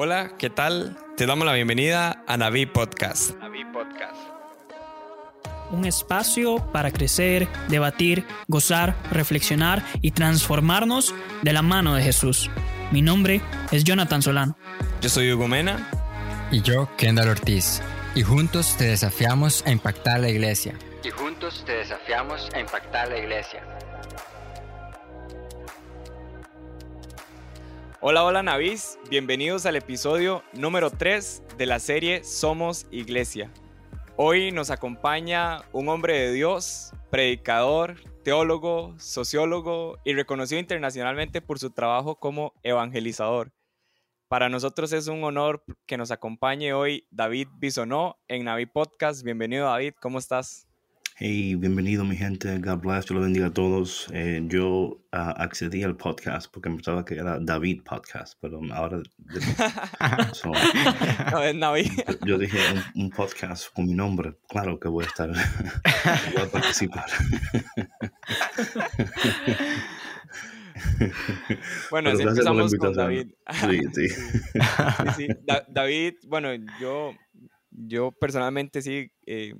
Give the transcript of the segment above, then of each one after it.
Hola, ¿qué tal? Te damos la bienvenida a Naví Podcast. Un espacio para crecer, debatir, gozar, reflexionar y transformarnos de la mano de Jesús. Mi nombre es Jonathan Solano. Yo soy Hugo Mena. Y yo, Kendall Ortiz. Y juntos te desafiamos a impactar la iglesia. Y juntos te desafiamos a impactar la iglesia. Hola, hola Navis, bienvenidos al episodio número 3 de la serie Somos Iglesia. Hoy nos acompaña un hombre de Dios, predicador, teólogo, sociólogo y reconocido internacionalmente por su trabajo como evangelizador. Para nosotros es un honor que nos acompañe hoy David Bisonó en Navi Podcast. Bienvenido David, ¿cómo estás? Hey, bienvenido mi gente, God bless, yo lo bendiga a todos. Eh, yo uh, accedí al podcast porque pensaba que era David Podcast, pero ahora... so, no, es Navi. Yo, dije un, un, podcast con mi nombre, claro que voy a estar, voy a participar. bueno, así empezamos con David. Sí, sí. sí, sí. Da David, bueno, yo, yo personalmente sí... Eh,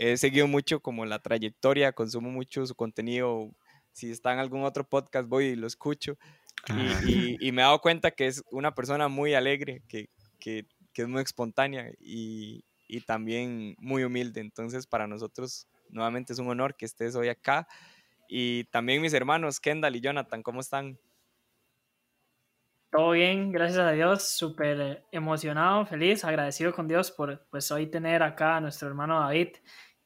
he seguido mucho como la trayectoria, consumo mucho su contenido. Si está en algún otro podcast, voy y lo escucho. Y, y, y me he dado cuenta que es una persona muy alegre, que, que, que es muy espontánea y, y, también muy humilde. Entonces, para nosotros, nuevamente es un honor que estés hoy acá. Y también mis hermanos, Kendall y Jonathan, ¿cómo están? Todo bien, gracias a Dios, súper emocionado, feliz, agradecido con Dios por pues hoy tener acá a nuestro hermano David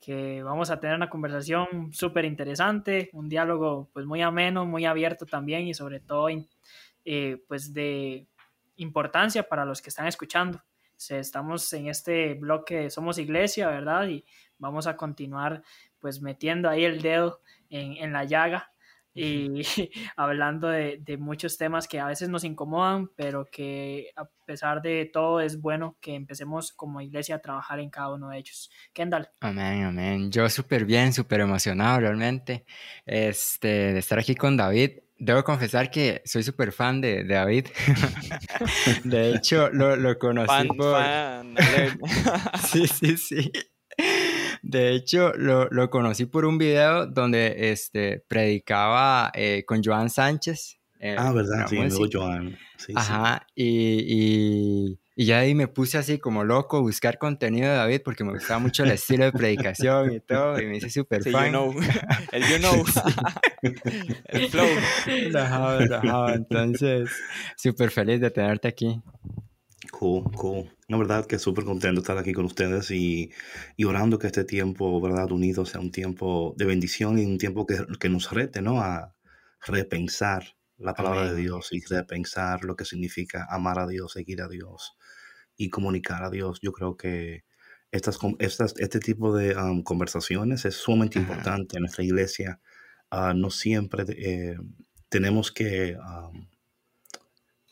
que vamos a tener una conversación súper interesante, un diálogo pues muy ameno, muy abierto también y sobre todo eh, pues de importancia para los que están escuchando. Estamos en este bloque Somos Iglesia, ¿verdad? Y vamos a continuar pues metiendo ahí el dedo en, en la llaga y hablando de, de, muchos temas que a veces nos incomodan, pero que a pesar de todo es bueno que empecemos como iglesia a trabajar en cada uno de ellos. Kendall. Amén, amén. Yo súper bien, súper emocionado realmente este, de estar aquí con David. Debo confesar que soy súper fan de, de, David. de hecho, lo, lo conocí fan, por... Fan, sí, sí, sí. De hecho, lo, lo, conocí por un video donde este, predicaba eh, con Joan Sánchez. Eh, ah, ¿verdad? Sí, luego Joan. Sí, Ajá, sí. Y, y, y, ya ahí me puse así como loco a buscar contenido de David porque me gustaba mucho el estilo de predicación y todo, y me hice súper sí, fan. You know. El you know. el flow. Ajá, ajá. Entonces, súper feliz de tenerte aquí. Cool, cool. La verdad que súper contento estar aquí con ustedes y, y, orando que este tiempo, ¿verdad? Unido sea un tiempo de bendición y un tiempo que, que nos rete, ¿no? A repensar la palabra Amén. de Dios y repensar lo que significa amar a Dios, seguir a Dios y comunicar a Dios. Yo creo que estas, estas, este tipo de um, conversaciones es sumamente Ajá. importante en nuestra iglesia. Uh, no siempre eh, tenemos que... Um,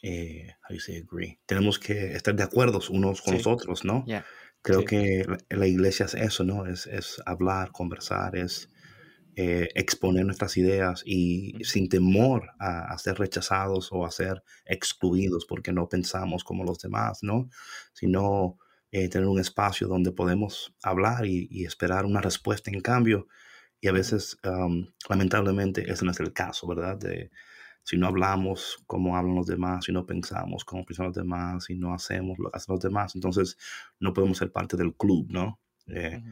eh, how you say agree? Tenemos que estar de acuerdo unos con sí. los otros, ¿no? Yeah. Creo Sí. que la, la iglesia es eso, ¿no? Es, es hablar, conversar, es eh, exponer nuestras ideas y Ujú. sin temor a, a ser rechazados o a ser excluidos porque no pensamos como los demás, ¿no? Sino eh, tener un espacio donde podemos hablar y, y esperar una respuesta en cambio. Y a veces, um, lamentablemente, ese no es el caso, ¿verdad? De, si no hablamos como hablan los demás, si no pensamos como piensan los demás, si no hacemos lo que hacen los demás, entonces no podemos ser parte del club, ¿no? Eh,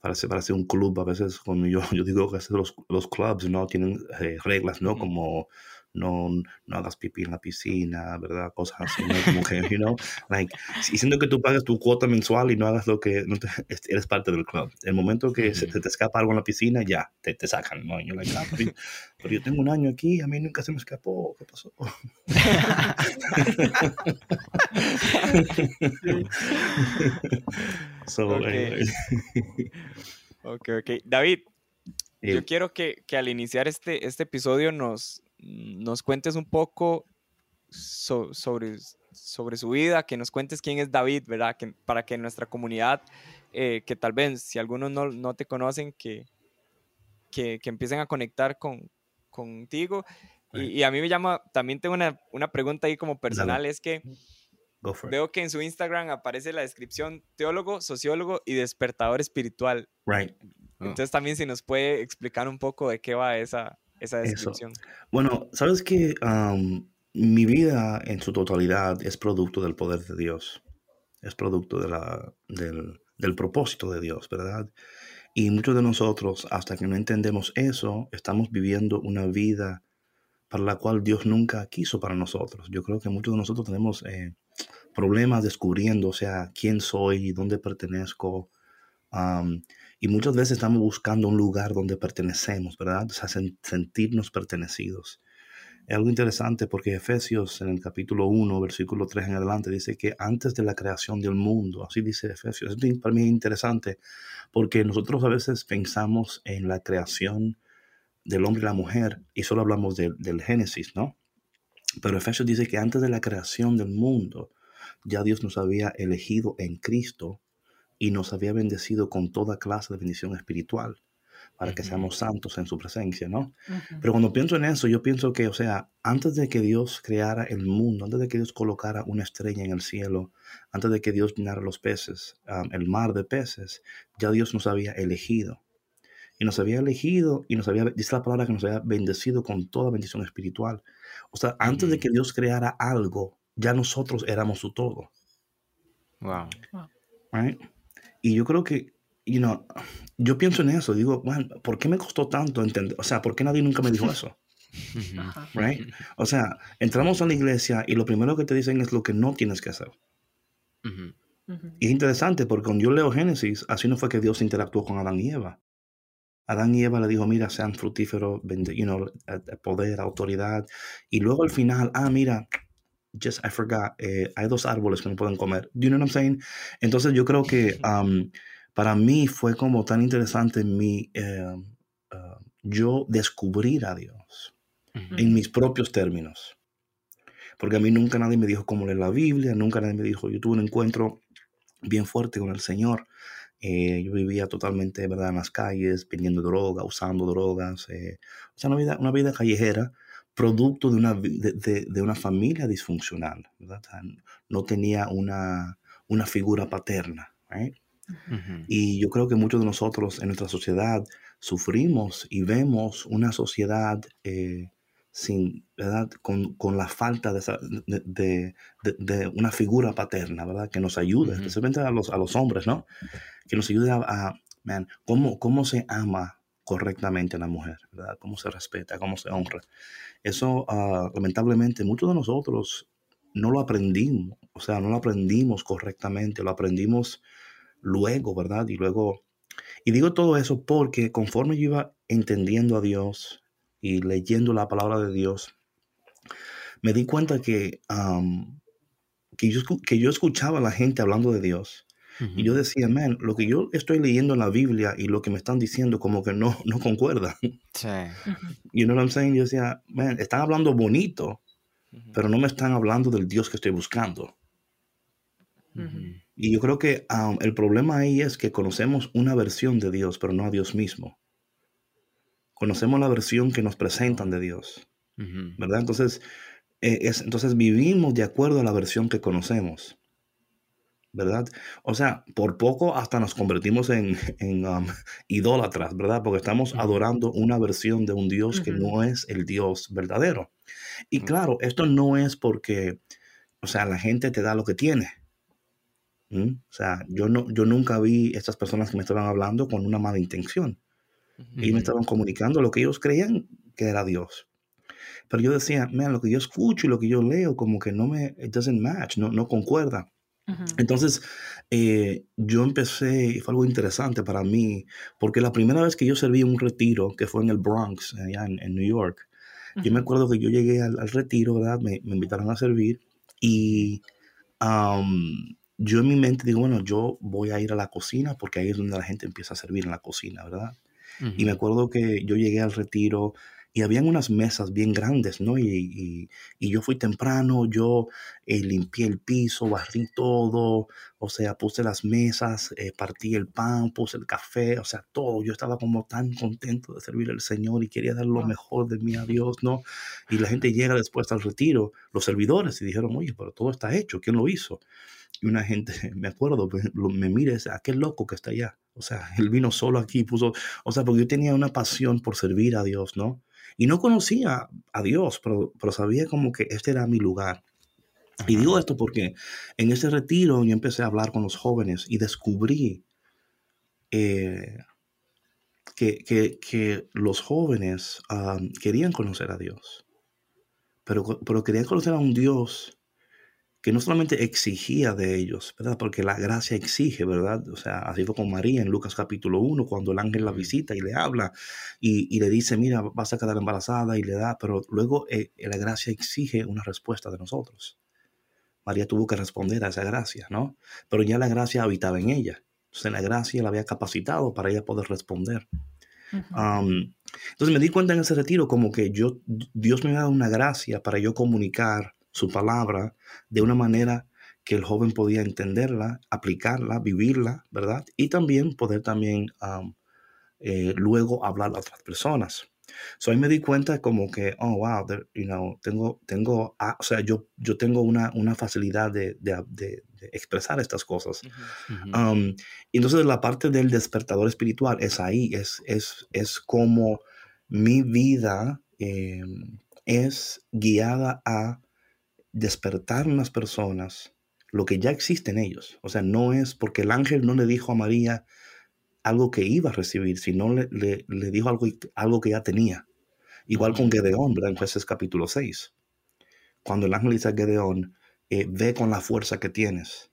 parece, parece un club, a veces cuando yo, yo digo que los, los clubs, ¿no? Tienen eh, reglas, ¿no? Como no, no hagas pipí en la piscina, ¿verdad? Cosas así, ¿no? Como que, you know, like, y siendo que tú pagas tu cuota mensual y no hagas lo que, no te, eres parte del club. El momento que se, se te escapa algo en la piscina, ya, te, te sacan, ¿no? Y you're like, ah, pero, yo- pero yo tengo un año aquí, a mí nunca se me escapó, ¿qué pasó? so, Ok. anyway. Ok, ok. David, yo quiero que, que al iniciar este, este episodio nos, nos cuentes un poco so- sobre, sobre su vida, que nos cuentes quién es David, ¿verdad? Que, para que nuestra comunidad, eh, que tal vez si algunos no, no te conocen, que, que, que empiecen a conectar con, contigo. Y, a mí me llama, también tengo una, una pregunta ahí como personal, es que. Veo que en su Instagram aparece la descripción teólogo, sociólogo y despertador espiritual. Right. Oh. Entonces también si nos puede explicar un poco de qué va esa, esa Eso. descripción. Bueno, sabes que mi vida en su totalidad es producto del poder de Dios. Es producto de la, del, del propósito de Dios, ¿verdad? Y muchos de nosotros, hasta que no entendemos eso, estamos viviendo una vida para la cual Dios nunca quiso para nosotros. Yo creo que muchos de nosotros tenemos eh, problemas descubriendo, o sea, quién soy, dónde pertenezco. Am, y muchas veces estamos buscando un lugar donde pertenecemos, ¿verdad? O sea, sen- sentirnos pertenecidos. Es algo interesante porque Efesios en el capítulo 1, versículo 3 en adelante, dice que antes de la creación del mundo, así dice Efesios, esto para mí es interesante porque nosotros a veces pensamos en la creación del hombre y la mujer y solo hablamos de- del Génesis, ¿no? Pero Efesios dice que antes de la creación del mundo, ya Dios nos había elegido en Cristo y nos había bendecido con toda clase de bendición espiritual para que seamos santos en su presencia, ¿no? Ujú. Pero cuando pienso en eso, yo pienso que, o sea, antes de que Dios creara el mundo, antes de que Dios colocara una estrella en el cielo, antes de que Dios llenara los peces, um, el mar de peces, ya Dios nos había elegido. Y nos había elegido y nos había, dice la palabra que nos había bendecido con toda bendición espiritual. O sea, antes de Ujú. que Dios creara algo, ya nosotros éramos su todo. Wow. right? Y yo creo que, you know, yo pienso en eso, digo, "Man, ¿por qué me costó tanto entender? O sea, ¿por qué nadie nunca me dijo eso? Right? O sea, entramos a la iglesia y lo primero que te dicen es lo que no tienes que hacer. Y es interesante porque cuando yo leo Génesis, así no fue que Dios interactuó con Adán y Eva. Adán y Eva le dijo, mira, sean fructíferos, you know, a poder, autoridad. Y luego al final, ah, mira, just I forgot, eh, hay dos árboles que no pueden comer. Do you know what I'm saying? Entonces yo creo que um, para mí fue como tan interesante mi, eh, uh, yo descubrir a Dios Ujú. en mis propios términos. Porque a mí nunca nadie me dijo cómo leer la Biblia, nunca nadie me dijo, yo tuve un encuentro bien fuerte con el Señor. Eh, yo vivía totalmente, ¿verdad?, en las calles, vendiendo droga, usando drogas. eh, o sea, una vida, una vida callejera, producto de una, de, de- de una familia disfuncional, ¿verdad? O sea, no tenía una, una figura paterna, right? Ujú. Y yo creo que muchos de nosotros en nuestra sociedad sufrimos y vemos una sociedad eh, sin, ¿verdad? Con, con la falta de, esa- de, de- de- de una figura paterna, ¿verdad? Que nos ayude, especialmente a los, a los hombres, ¿no? Que nos ayude a, a, man, cómo, cómo se ama correctamente a la mujer, ¿verdad? Cómo se respeta, cómo se honra. Eso, ah, lamentablemente, muchos de nosotros no lo aprendimos, o sea, no lo aprendimos correctamente, lo aprendimos luego, ¿verdad? Y luego, y digo todo eso porque conforme yo iba entendiendo a Dios y leyendo la palabra de Dios, me di cuenta que, que yo escuchaba a la gente hablando de Dios y yo decía, man, lo que yo estoy leyendo en la Biblia y lo que me están diciendo como que no, no concuerda. Sí. You know what I'm saying? Yo decía, man, están hablando bonito, pero no me están hablando del Dios que estoy buscando. Y yo creo que um, el problema ahí es que conocemos una versión de Dios, pero no a Dios mismo. Conocemos la versión que nos presentan de Dios. ¿verdad? Entonces, eh, es, entonces vivimos de acuerdo a la versión que conocemos, ¿verdad? O sea, por poco hasta nos convertimos en, en um, idólatras, ¿verdad? Porque estamos adorando una versión de un Dios que no es el Dios verdadero. Y claro, esto no es porque, o sea, la gente te da lo que tiene. ¿Mm? O sea, yo, no, yo nunca vi estas personas que me estaban hablando con una mala intención. Ellos me estaban comunicando lo que ellos creían que era Dios. Pero yo decía, man, lo que yo escucho y lo que yo leo, como que no me, it doesn't match, no, no concuerda. Entonces, eh, yo empecé, fue algo interesante para mí, porque la primera vez que yo serví un retiro, que fue en el Bronx, allá en, en New York, yo me acuerdo que yo llegué al, al retiro, ¿verdad? Me, me invitaron a servir y yo en mi mente digo, bueno, yo voy a ir a la cocina porque ahí es donde la gente empieza a servir en la cocina, ¿verdad? Y me acuerdo que yo llegué al retiro y habían unas mesas bien grandes, ¿no? Y, y- y yo fui temprano, yo eh, limpié el piso, barrí todo, o sea, puse las mesas, eh, partí el pan, puse el café, o sea, todo. Yo estaba como tan contento de servir al Señor y quería dar lo mejor de mí a Dios, ¿no? Y la gente llega después al retiro, los servidores, y dijeron, oye, pero todo está hecho, ¿quién lo hizo? Y una gente, me acuerdo, me mira y dice, aquel loco que está allá. O sea, él vino solo aquí, puso, o sea, porque yo tenía una pasión por servir a Dios, ¿no? Y no conocía a Dios, pero, pero sabía como que este era mi lugar. Y digo esto porque en ese retiro yo empecé a hablar con los jóvenes y descubrí eh, que, que, que, los jóvenes ah, querían conocer a Dios, pero, pero querían conocer a un Dios que no solamente exigía de ellos, ¿verdad? Porque la gracia exige, ¿verdad? O sea, así fue con María en Lucas capítulo 1, cuando el ángel la visita y le habla y, y le dice, mira, vas a quedar embarazada y le da, pero luego eh, la gracia exige una respuesta de nosotros. María tuvo que responder a esa gracia, ¿no? Pero ya la gracia habitaba en ella. Entonces la gracia la había capacitado para ella poder responder. entonces me di cuenta en ese retiro como que yo, Dios me había dado una gracia para yo comunicar su palabra de una manera que el joven podía entenderla, aplicarla, vivirla, ¿verdad? Y también poder también eh, luego hablar a otras personas. So ahí me di cuenta como que, oh, wow, you know, tengo, tengo, ah, o sea, yo, yo tengo una, una facilidad de, de, de, expresar estas cosas. Um, entonces la parte del despertador espiritual es ahí, es, es, es como mi vida em, es guiada a despertar en las personas lo que ya existe en ellos. O sea, no es porque el ángel no le dijo a María, algo que iba a recibir, sino le, le, le dijo algo, algo que ya tenía. Igual con Gedeón, ¿verdad? En jueces capítulo 6. Cuando el ángel dice a Gedeón, eh, ve con la fuerza que tienes.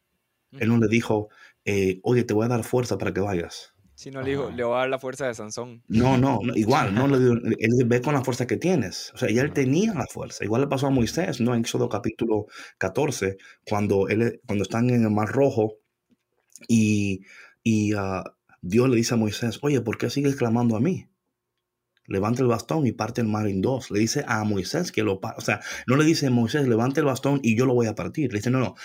Él no le dijo, eh, oye, te voy a dar fuerza para que vayas. Si no le dijo, le voy a dar la fuerza de Sansón. No, no, igual, no le dijo, él ve con la fuerza que tienes. O sea, ya él tenía la fuerza. Igual le pasó a Moisés, ¿no? En Éxodo capítulo 14, cuando, él, cuando están en el Mar Rojo y, y uh, Dios le dice a Moisés, oye, ¿por qué sigues clamando a mí? Levanta el bastón y parte el mar en dos. Le dice a Moisés que lo O sea, no le dice a Moisés, levante el bastón y yo lo voy a partir. Le dice, no, no,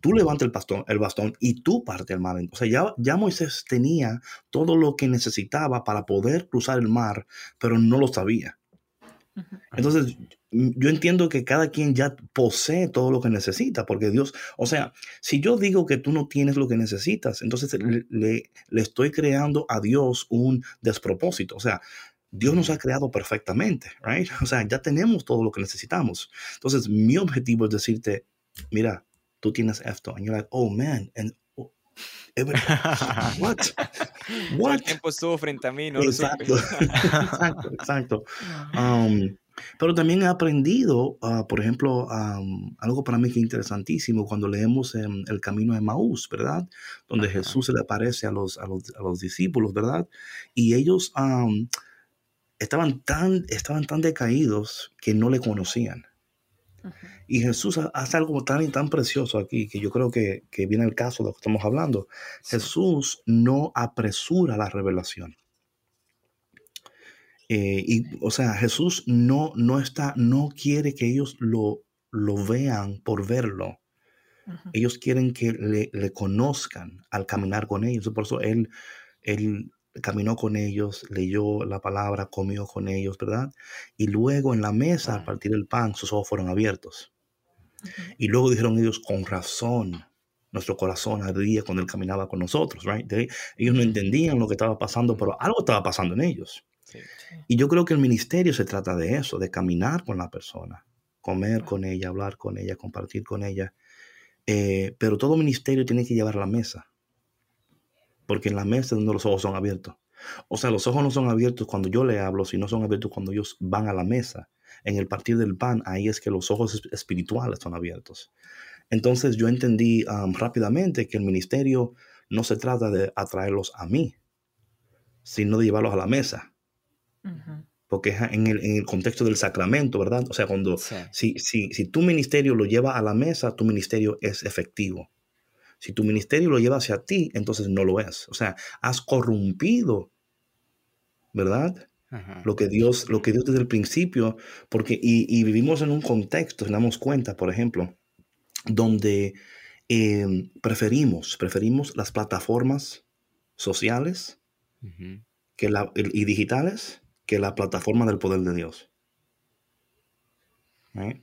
tú levanta el bastón, el bastón y tú parte el mar en dos. O sea, ya, ya Moisés tenía todo lo que necesitaba para poder cruzar el mar, pero no lo sabía. Entonces, yo entiendo que cada quien ya posee todo lo que necesita, porque Dios, o sea, si yo digo que tú no tienes lo que necesitas, entonces le, le, estoy creando a Dios un despropósito. O sea, Dios nos ha creado perfectamente, right? O sea, ya tenemos todo lo que necesitamos. Entonces, mi objetivo es decirte, mira, tú tienes esto. And you're like, oh man, and oh, what? What? El tiempo estuvo frente a mí, ¿no? Exacto, exacto, exacto. Um, pero también he aprendido, uh, por ejemplo, um, algo para mí que es interesantísimo cuando leemos um, el camino de Maús, ¿verdad? Donde Jesús se le aparece a los, a los, a los discípulos, ¿verdad? Y ellos um, estaban, tan, estaban tan decaídos que no le conocían. Y Jesús hace algo tan y tan precioso aquí que yo creo que, que viene el caso de lo que estamos hablando. Jesús no apresura la revelación. Eh, y, o sea, Jesús no, no está, no quiere que ellos lo, lo vean por verlo. Ellos quieren que le, le, conozcan al caminar con ellos. Por eso él, él caminó con ellos, leyó la palabra, comió con ellos, ¿verdad? Y luego en la mesa, al partir el pan, sus ojos fueron abiertos. Y luego dijeron ellos, con razón, nuestro corazón ardía cuando él caminaba con nosotros, right? ellos no entendían lo que estaba pasando, pero algo estaba pasando en ellos. Y yo creo que el ministerio se trata de eso, de caminar con la persona, comer con ella, hablar con ella, compartir con ella. Eh, pero todo ministerio tiene que llevar a la mesa, porque en la mesa es donde los ojos son abiertos. O sea, los ojos no son abiertos cuando yo le hablo, sino son abiertos cuando ellos van a la mesa. En el partir del pan, ahí es que los ojos espirituales son abiertos. Entonces yo entendí um, rápidamente que el ministerio no se trata de atraerlos a mí, sino de llevarlos a la mesa. Porque es en el, en el, contexto del sacramento, ¿verdad? O sea, cuando, si, si, si tu ministerio lo lleva a la mesa, tu ministerio es efectivo. Si tu ministerio lo lleva hacia ti, entonces no lo es. O sea, has corrompido, ¿verdad? Lo que Dios, lo que Dios desde el principio, porque, y, y vivimos en un contexto, nos damos cuenta, por ejemplo, donde eh, preferimos, preferimos las plataformas sociales que la, y digitales que la plataforma del poder de Dios. right?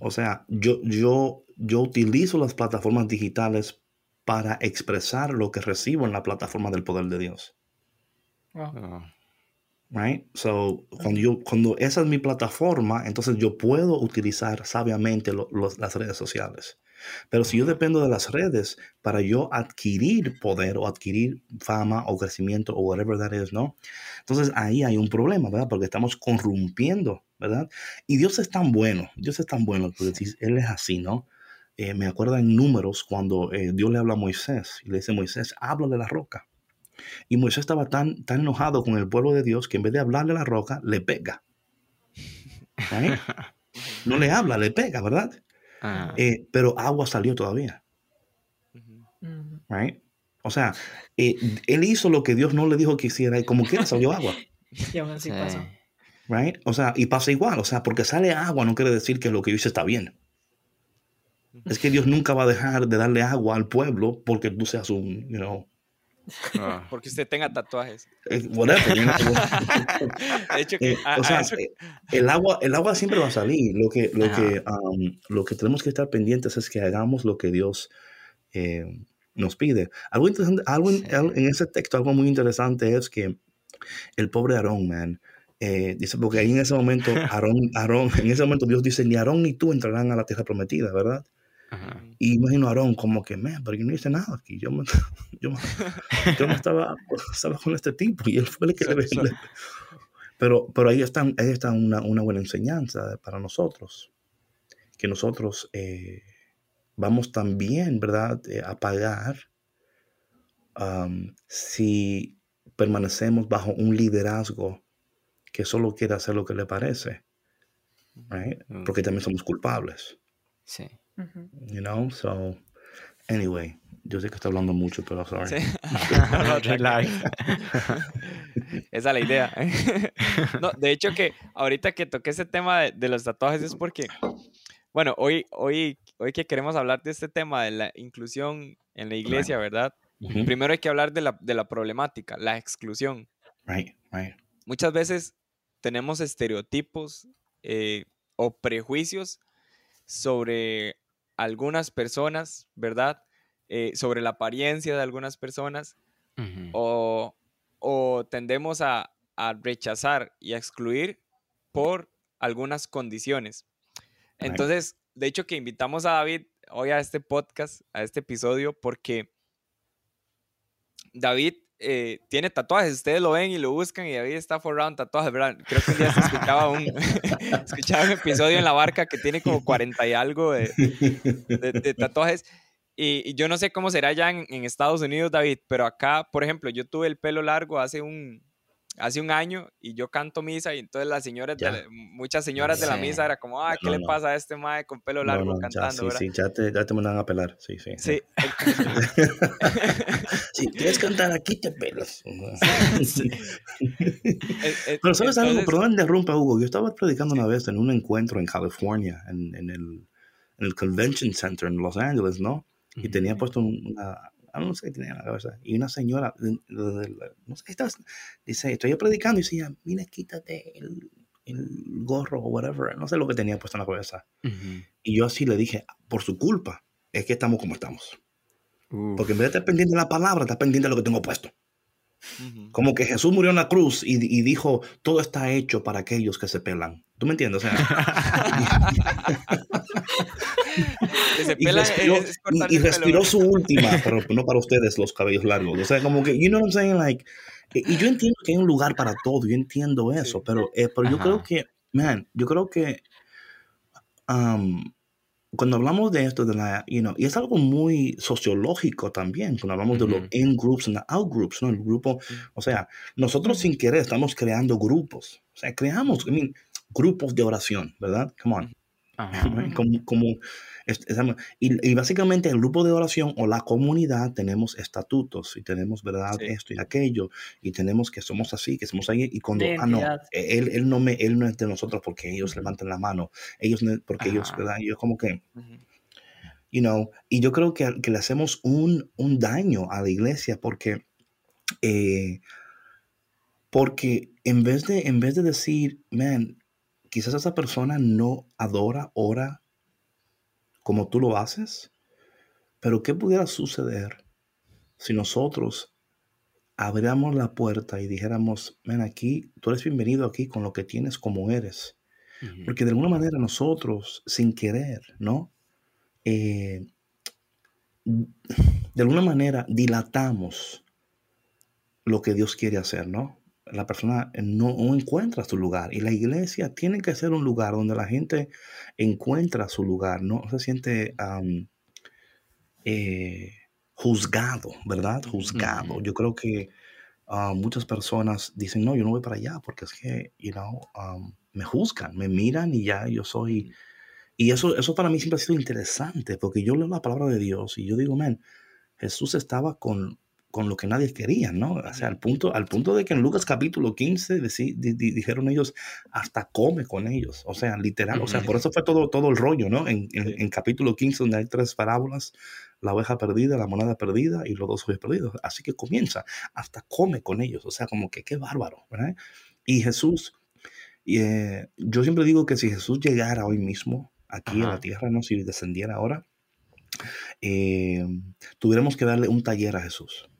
O sea, yo, yo, yo utilizo las plataformas digitales para expresar lo que recibo en la plataforma del poder de Dios. Wow. Oh, Right? So, cuando, yo, cuando esa es mi plataforma, entonces yo puedo utilizar sabiamente lo- los- las redes sociales. Pero si yo dependo de las redes para yo adquirir poder o adquirir fama o crecimiento o whatever that is, ¿no? Entonces ahí hay un problema, ¿verdad? Porque estamos corrompiendo, ¿verdad? Y Dios es tan bueno, Dios es tan bueno, porque Él es así, ¿no? Eh, me acuerdo en números cuando eh, Dios le habla a Moisés y le dice, Moisés, habla de la roca. Y Moisés estaba tan, tan enojado con el pueblo de Dios que en vez de hablarle a la roca, le pega. Right? No le habla, le pega, ¿verdad? ah, Eh, pero agua salió todavía. Right? O sea, eh, él hizo lo que Dios no le dijo que hiciera y como quiera salió agua. Y aún así sí. pasó. Right? O sea, y pasa igual. O sea, porque sale agua no quiere decir que lo que yo hice está bien. Es que Dios nunca va a dejar de darle agua al pueblo porque tú seas un, you know, Oh, Porque usted tenga tatuajes. eh, whatever. you know. De hecho, que Eh, a- o a sea, eso- eh, el agua, el agua siempre va a salir. Lo que, lo, que, um, lo que tenemos que estar pendientes es que hagamos lo que Dios eh, nos pide. Algo interesante, algo en, Sí. al- en ese texto, algo muy interesante es que el pobre Aarón, man, eh, dice, porque ahí en ese momento, Aarón, Aarón, en ese momento Dios dice, ni Aarón ni tú entrarán a la tierra prometida, ¿verdad? Ajá. Y imagino a Aarón como que, man, pero yo no hice nada aquí. Yo me, yo me, yo me estaba, estaba con este tipo y él fue el que So- le, so- le- Pero, pero ahí está, ahí está una, una buena enseñanza para nosotros. Que nosotros eh, vamos también, ¿verdad?, eh, a pagar um, si permanecemos bajo un liderazgo que solo quiere hacer lo que le parece. right? Mm. Porque también somos culpables. Sí. You know, so anyway, yo sé que estoy hablando mucho, pero sorry. Sí. Esa es la idea. no, de hecho que ahorita que toqué ese tema de, de los tatuajes es porque, bueno, hoy, hoy, hoy que queremos hablar de este tema de la inclusión en la iglesia, ¿verdad? Primero hay que hablar de la, de la problemática, la exclusión. Right, right. Muchas veces tenemos estereotipos eh, o prejuicios sobre algunas personas, ¿verdad? Eh, sobre la apariencia de algunas personas o, o tendemos a, a rechazar y a excluir por algunas condiciones. Entonces, de hecho que invitamos a David hoy a este podcast, a este episodio, porque David eh, tiene tatuajes, ustedes lo ven y lo buscan y David está forrado en tatuajes, ¿verdad? Creo que un día se escuchaba un, escuchaba un episodio en la barca que tiene como 40 y algo de, de, de tatuajes. Y, y yo no sé cómo será ya en, en Estados Unidos, David, pero acá, por ejemplo, yo tuve el pelo largo hace un, hace un año y yo canto misa y entonces las señoras, de la- muchas señoras de la misa era como, ah, ¿qué No, le no. pasa a este mae con pelo largo no, ya, cantando, sí, verdad? sí, ya te, ya te mandan a pelar. Sí, sí. Sí, si quieres cantar aquí, te pelas. e- e- Pero sabes algo, entonces- perdón, interrumpa, Hugo. Yo estaba predicando una vez en un encuentro en California, en, en el, en el Convention Center en Los Ángeles, ¿no? Y tenía puesto un- una, no sé qué tenía en la cabeza. Y una señora, no sé qué estás, dice, estoy yo predicando y decía, mira, quítate el, el gorro o whatever. No sé lo que tenía puesto en la cabeza. Ujú. Y yo así le dije, por su culpa, es que estamos como estamos. Porque en vez de estar pendiente de la palabra, está pendiente de lo que tengo puesto. Ujú. Como que Jesús murió en la cruz y, y dijo, todo está hecho para aquellos que se pelan. ¿Tú me entiendes? O sea, Y respiró, es- y- y respiró su última, pero no para ustedes los cabellos largos. O sea, como que, you know what I'm saying? Like, y y yo entiendo que hay un lugar para todo, yo entiendo eso, Sí. pero, eh, pero yo Ajá. creo que, man, yo creo que um, cuando hablamos de esto, de la, you know, y es algo muy sociológico también, cuando hablamos de los in-groups y los out-groups, ¿no? El grupo, o sea, nosotros sin querer estamos creando grupos, o sea, creamos, I mean, grupos de oración, ¿verdad? Come on. Como, como es- es- y, y básicamente el grupo de oración o la comunidad tenemos estatutos y tenemos, ¿verdad? Sí. Esto y aquello y tenemos que somos así, que somos ahí y cuando, ah, no, Identidad. él, él, no me, él no es de nosotros porque ellos levantan la mano, ellos no- porque ellos, Ajá. ¿verdad? Y yo como que, Ujú. you know, y yo creo que, que le hacemos un, un daño a la iglesia porque, eh, porque en vez de, en vez de decir, man, quizás esa persona no adora, ora como tú lo haces, pero ¿qué pudiera suceder si nosotros abriéramos la puerta y dijéramos, ven aquí, tú eres bienvenido aquí con lo que tienes como eres? Porque de alguna manera nosotros, sin querer, ¿no? Eh, de alguna manera dilatamos lo que Dios quiere hacer, ¿no? La persona no, encuentra su lugar y la iglesia tiene que ser un lugar donde la gente encuentra su lugar, no se siente eh, juzgado, ¿verdad? Juzgado. Yo creo que ah, muchas personas dicen, no, yo no voy para allá porque es que, you know, me juzgan, me miran y ya yo soy... Y eso, eso para mí siempre ha sido interesante porque yo leo la palabra de Dios y yo digo, man, Jesús estaba con, con lo que nadie quería, ¿no? O sea, al punto, al punto de que en Lucas capítulo 15 dijeron ellos, hasta come con ellos. O sea, literal. O sea, por eso fue todo, todo el rollo, ¿no? En, en, capítulo 15, donde hay tres parábolas, la oveja perdida, la moneda perdida y los dos ovejas perdidos. Así que comienza, hasta come con ellos. O sea, como que qué bárbaro, ¿verdad? Y Jesús, eh, yo siempre digo que si Jesús llegara hoy mismo aquí a la tierra, ¿no? Si descendiera ahora, eh, tuviéramos que darle un taller a Jesús.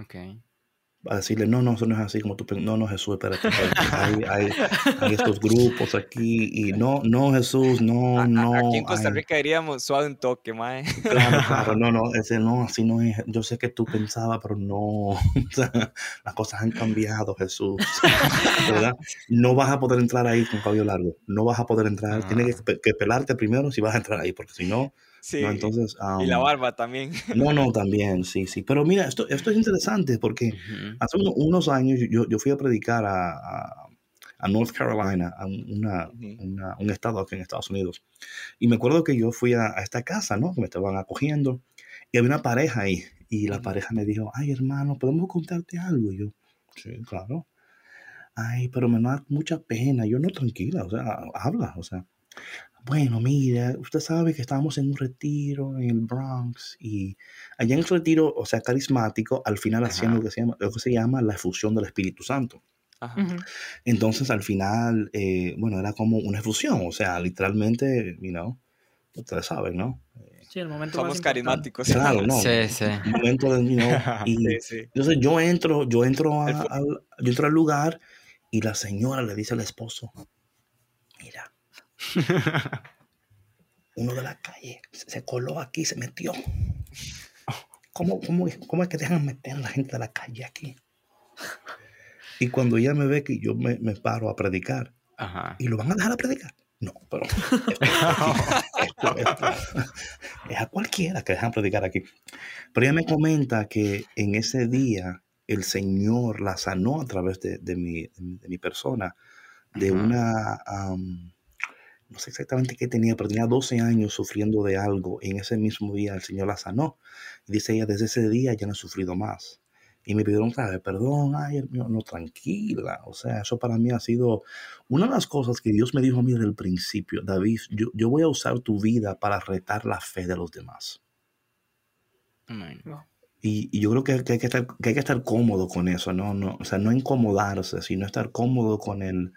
Okay a decirle, no, no, eso no es así como tú No, no, Jesús, espérate. Hay, hay, hay, estos grupos aquí y no, no, Jesús, no, no. Aquí en Costa Rica diríamos suave un toque, mae. Claro, claro, no, no, ese no, así no es. Yo sé que tú pensabas, pero no. las cosas han cambiado, Jesús. ¿Verdad? No vas a poder entrar ahí con cabello largo. No vas a poder entrar. Tienes que, que pelarte primero si vas a entrar ahí, porque si no Sí. Entonces, y la barba también. No, no, también, sí, sí. Pero mira, esto, esto es interesante porque hace unos años yo, yo, fui a predicar a, a, North Carolina, a una, una, un estado aquí en Estados Unidos. Y me acuerdo que yo fui a, esta casa, ¿no? Que me estaban acogiendo. Y había una pareja ahí. Y la pareja me dijo, ay, hermano, ¿podemos contarte algo? Y yo, sí, claro. Ay, pero me da mucha pena. Yo no, tranquila, o sea, habla, o sea bueno, mira, usted sabe que estábamos en un retiro en el Bronx y allá en el retiro, o sea, carismático, al final hacían lo que, se llama, lo que se llama la efusión del Espíritu Santo. Entonces, al final, eh, bueno, era como una efusión, o sea, literalmente, you know, ustedes saben, ¿no? Sí, el momento Somos carismáticos. Claro, no. Sí, sí. El momento de, you know, y entonces yo entro, yo entro, al, yo entro al lugar y la señora le dice al esposo, Uno de la calle se coló aquí, se metió. ¿Cómo, cómo, cómo es que dejan meter a la gente de la calle aquí? Y cuando ella me ve que yo me, paro a predicar, ¿y lo van a dejar a predicar? No, pero es a cualquiera que dejan predicar aquí. Pero ella me comenta que en ese día el Señor la sanó a través de, mi, de mi, persona de una no sé exactamente qué tenía, pero tenía 12 años sufriendo de algo. En ese mismo día el Señor la sanó. Y dice ella, desde ese día ya no he sufrido más. Y me pidieron vez perdón, ay, no, tranquila. O sea, eso para mí ha sido una de las cosas que Dios me dijo a mí desde el principio. David, yo, voy a usar tu vida para retar la fe de los demás. Y, yo creo que, hay que, estar, que hay que estar cómodo con eso, ¿no? no o sea, no incomodarse, sino estar cómodo con el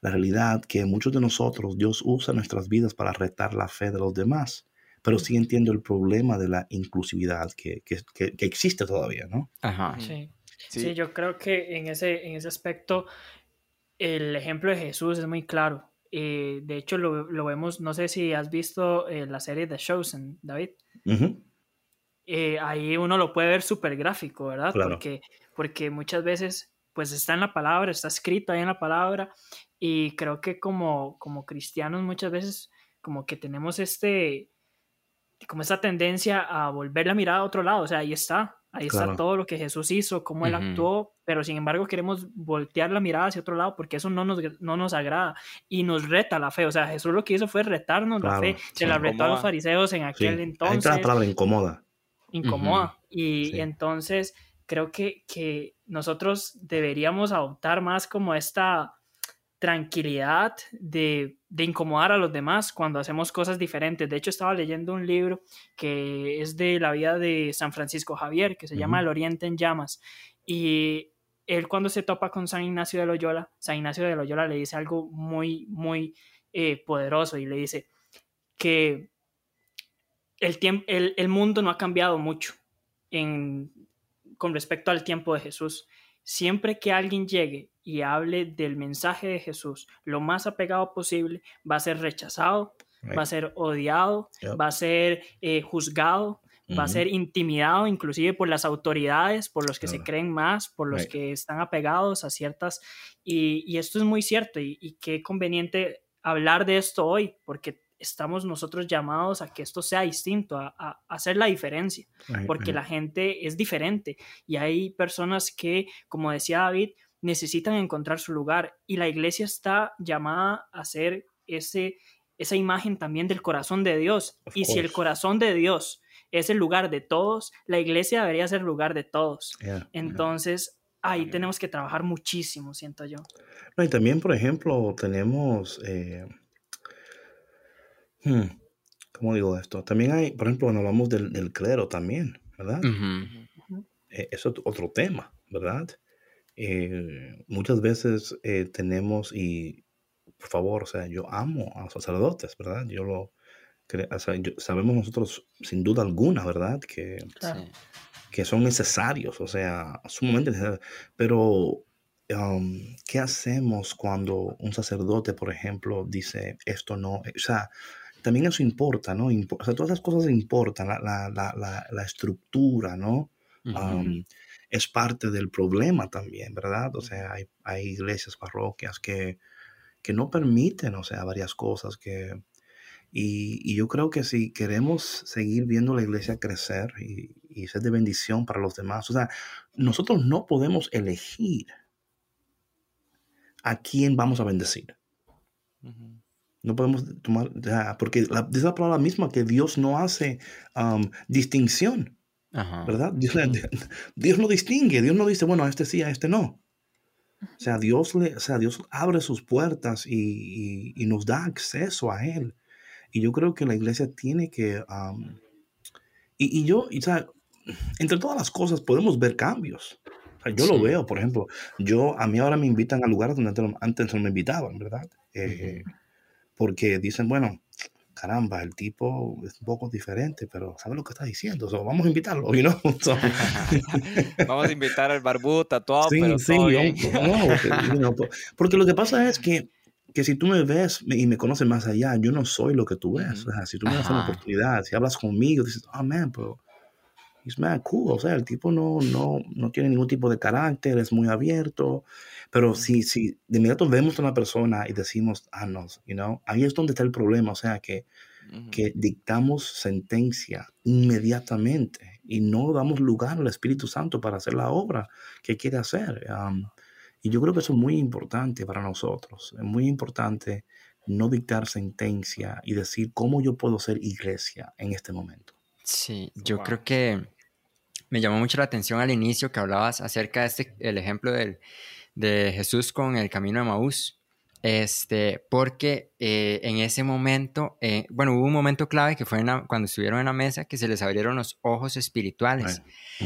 la realidad que muchos de nosotros, Dios usa nuestras vidas para retar la fe de los demás, pero sí entiendo el problema de la inclusividad que, que, que, existe todavía, ¿no? Ajá. Sí. sí. yo creo que en ese, en ese aspecto el ejemplo de Jesús es muy claro. Eh, de hecho, lo, lo, vemos, no sé si has visto eh, la serie The Chosen, David. Eh, ahí uno lo puede ver súper gráfico, ¿verdad? Porque, porque muchas veces, pues está en la palabra, está escrito ahí en la palabra, y creo que como, como cristianos muchas veces como que tenemos este, como esta tendencia a volver la mirada a otro lado, o sea, ahí está, ahí está todo lo que Jesús hizo, cómo él actuó, pero sin embargo queremos voltear la mirada hacia otro lado porque eso no nos, no nos agrada y nos reta la fe, o sea, Jesús lo que hizo fue retarnos la fe, se la retó a los fariseos en aquel entonces. Ahí la palabra incomoda. Incomoda, y, y, entonces creo que, que nosotros deberíamos adoptar más como esta tranquilidad de, incomodar a los demás cuando hacemos cosas diferentes. De hecho, estaba leyendo un libro que es de la vida de San Francisco Javier, que se llama El Oriente en Llamas. Y él cuando se topa con San Ignacio de Loyola, San Ignacio de Loyola le dice algo muy, muy eh, poderoso y le dice que el, el, el mundo no ha cambiado mucho en, con respecto al tiempo de Jesús. Siempre que alguien llegue y hable del mensaje de Jesús. Lo más apegado posible, va a ser rechazado, va a ser odiado, va a ser eh, juzgado, va a ser intimidado inclusive por las autoridades, por los que se creen más, por los que están apegados a ciertas... Y, esto es muy cierto y, qué conveniente hablar de esto hoy, porque estamos nosotros llamados a que esto sea distinto, a, hacer la diferencia, porque la gente es diferente y hay personas que, como decía David, necesitan encontrar su lugar y la iglesia está llamada a ser ese, esa imagen también del corazón de Dios. y si el corazón de Dios es el lugar de todos, la iglesia debería ser el lugar de todos. Entonces, ahí tenemos que trabajar muchísimo, siento yo. y también, por ejemplo, tenemos... Eh Hmm, ¿Cómo digo esto? También hay, por ejemplo, cuando hablamos del, del clero también, ¿verdad? Eh, eso es otro tema, ¿verdad? Eh, muchas veces eh, tenemos, y por favor, o sea, yo amo a los sacerdotes, ¿verdad? Yo lo, o sea, sabemos nosotros sin duda alguna, ¿verdad? Que, que son necesarios, o sea, sumamente necesarios. Pero, um, ¿qué hacemos cuando un sacerdote, por ejemplo, dice esto no? O sea, también eso importa, ¿no? o sea, todas esas cosas importan, la, la, la, la estructura, ¿no? Es parte del problema también, ¿verdad? O sea, hay, hay iglesias, parroquias que, que, no permiten, o sea, varias cosas que... Y, y, yo creo que si queremos seguir viendo la iglesia crecer y, y, ser de bendición para los demás, o sea, nosotros no podemos elegir a quién vamos a bendecir. No podemos tomar, porque la, es la palabra misma que Dios no hace distinción, ¿verdad? Dios, no distingue, Dios no dice, bueno, a este sí, a este no. O sea, Dios, le, o sea, Dios abre sus puertas y, nos da acceso a Él. Y yo creo que la iglesia tiene que... y, yo, o sea, entre todas las cosas podemos ver cambios. yo lo veo, por ejemplo, yo, a mí ahora me invitan a lugares donde antes no me invitaban, ¿verdad? Eh, porque dicen, bueno, caramba, el tipo es un poco diferente, pero sabe lo que está diciendo, vamos a invitarlo, ¿no? vamos a invitar al barbudo tatuado, pero sí, No, porque lo que pasa es que, que si tú me ves y me conoces más allá, yo no soy lo que tú ves. O sea, si tú me das una oportunidad, si hablas conmigo, dices, oh, man, pero he's mad cool. O sea, el tipo no, no, no tiene ningún tipo de carácter, es muy abierto. Pero si, si de inmediato vemos a una persona y decimos, ah, no, you know, ahí es donde está el problema. O sea, que, que dictamos sentencia inmediatamente y no damos lugar al Espíritu Santo para hacer la obra que quiere hacer. y yo creo que eso es muy importante para nosotros. Es muy importante no dictar sentencia y decir cómo yo puedo ser iglesia en este momento. Sí, yo creo que me llamó mucho la atención al inicio que hablabas acerca de este, el ejemplo del, de Jesús con el camino de Maús. Este, porque eh, en ese momento, eh, bueno, hubo un momento clave que fue cuando estuvieron en la mesa que se les abrieron los ojos espirituales.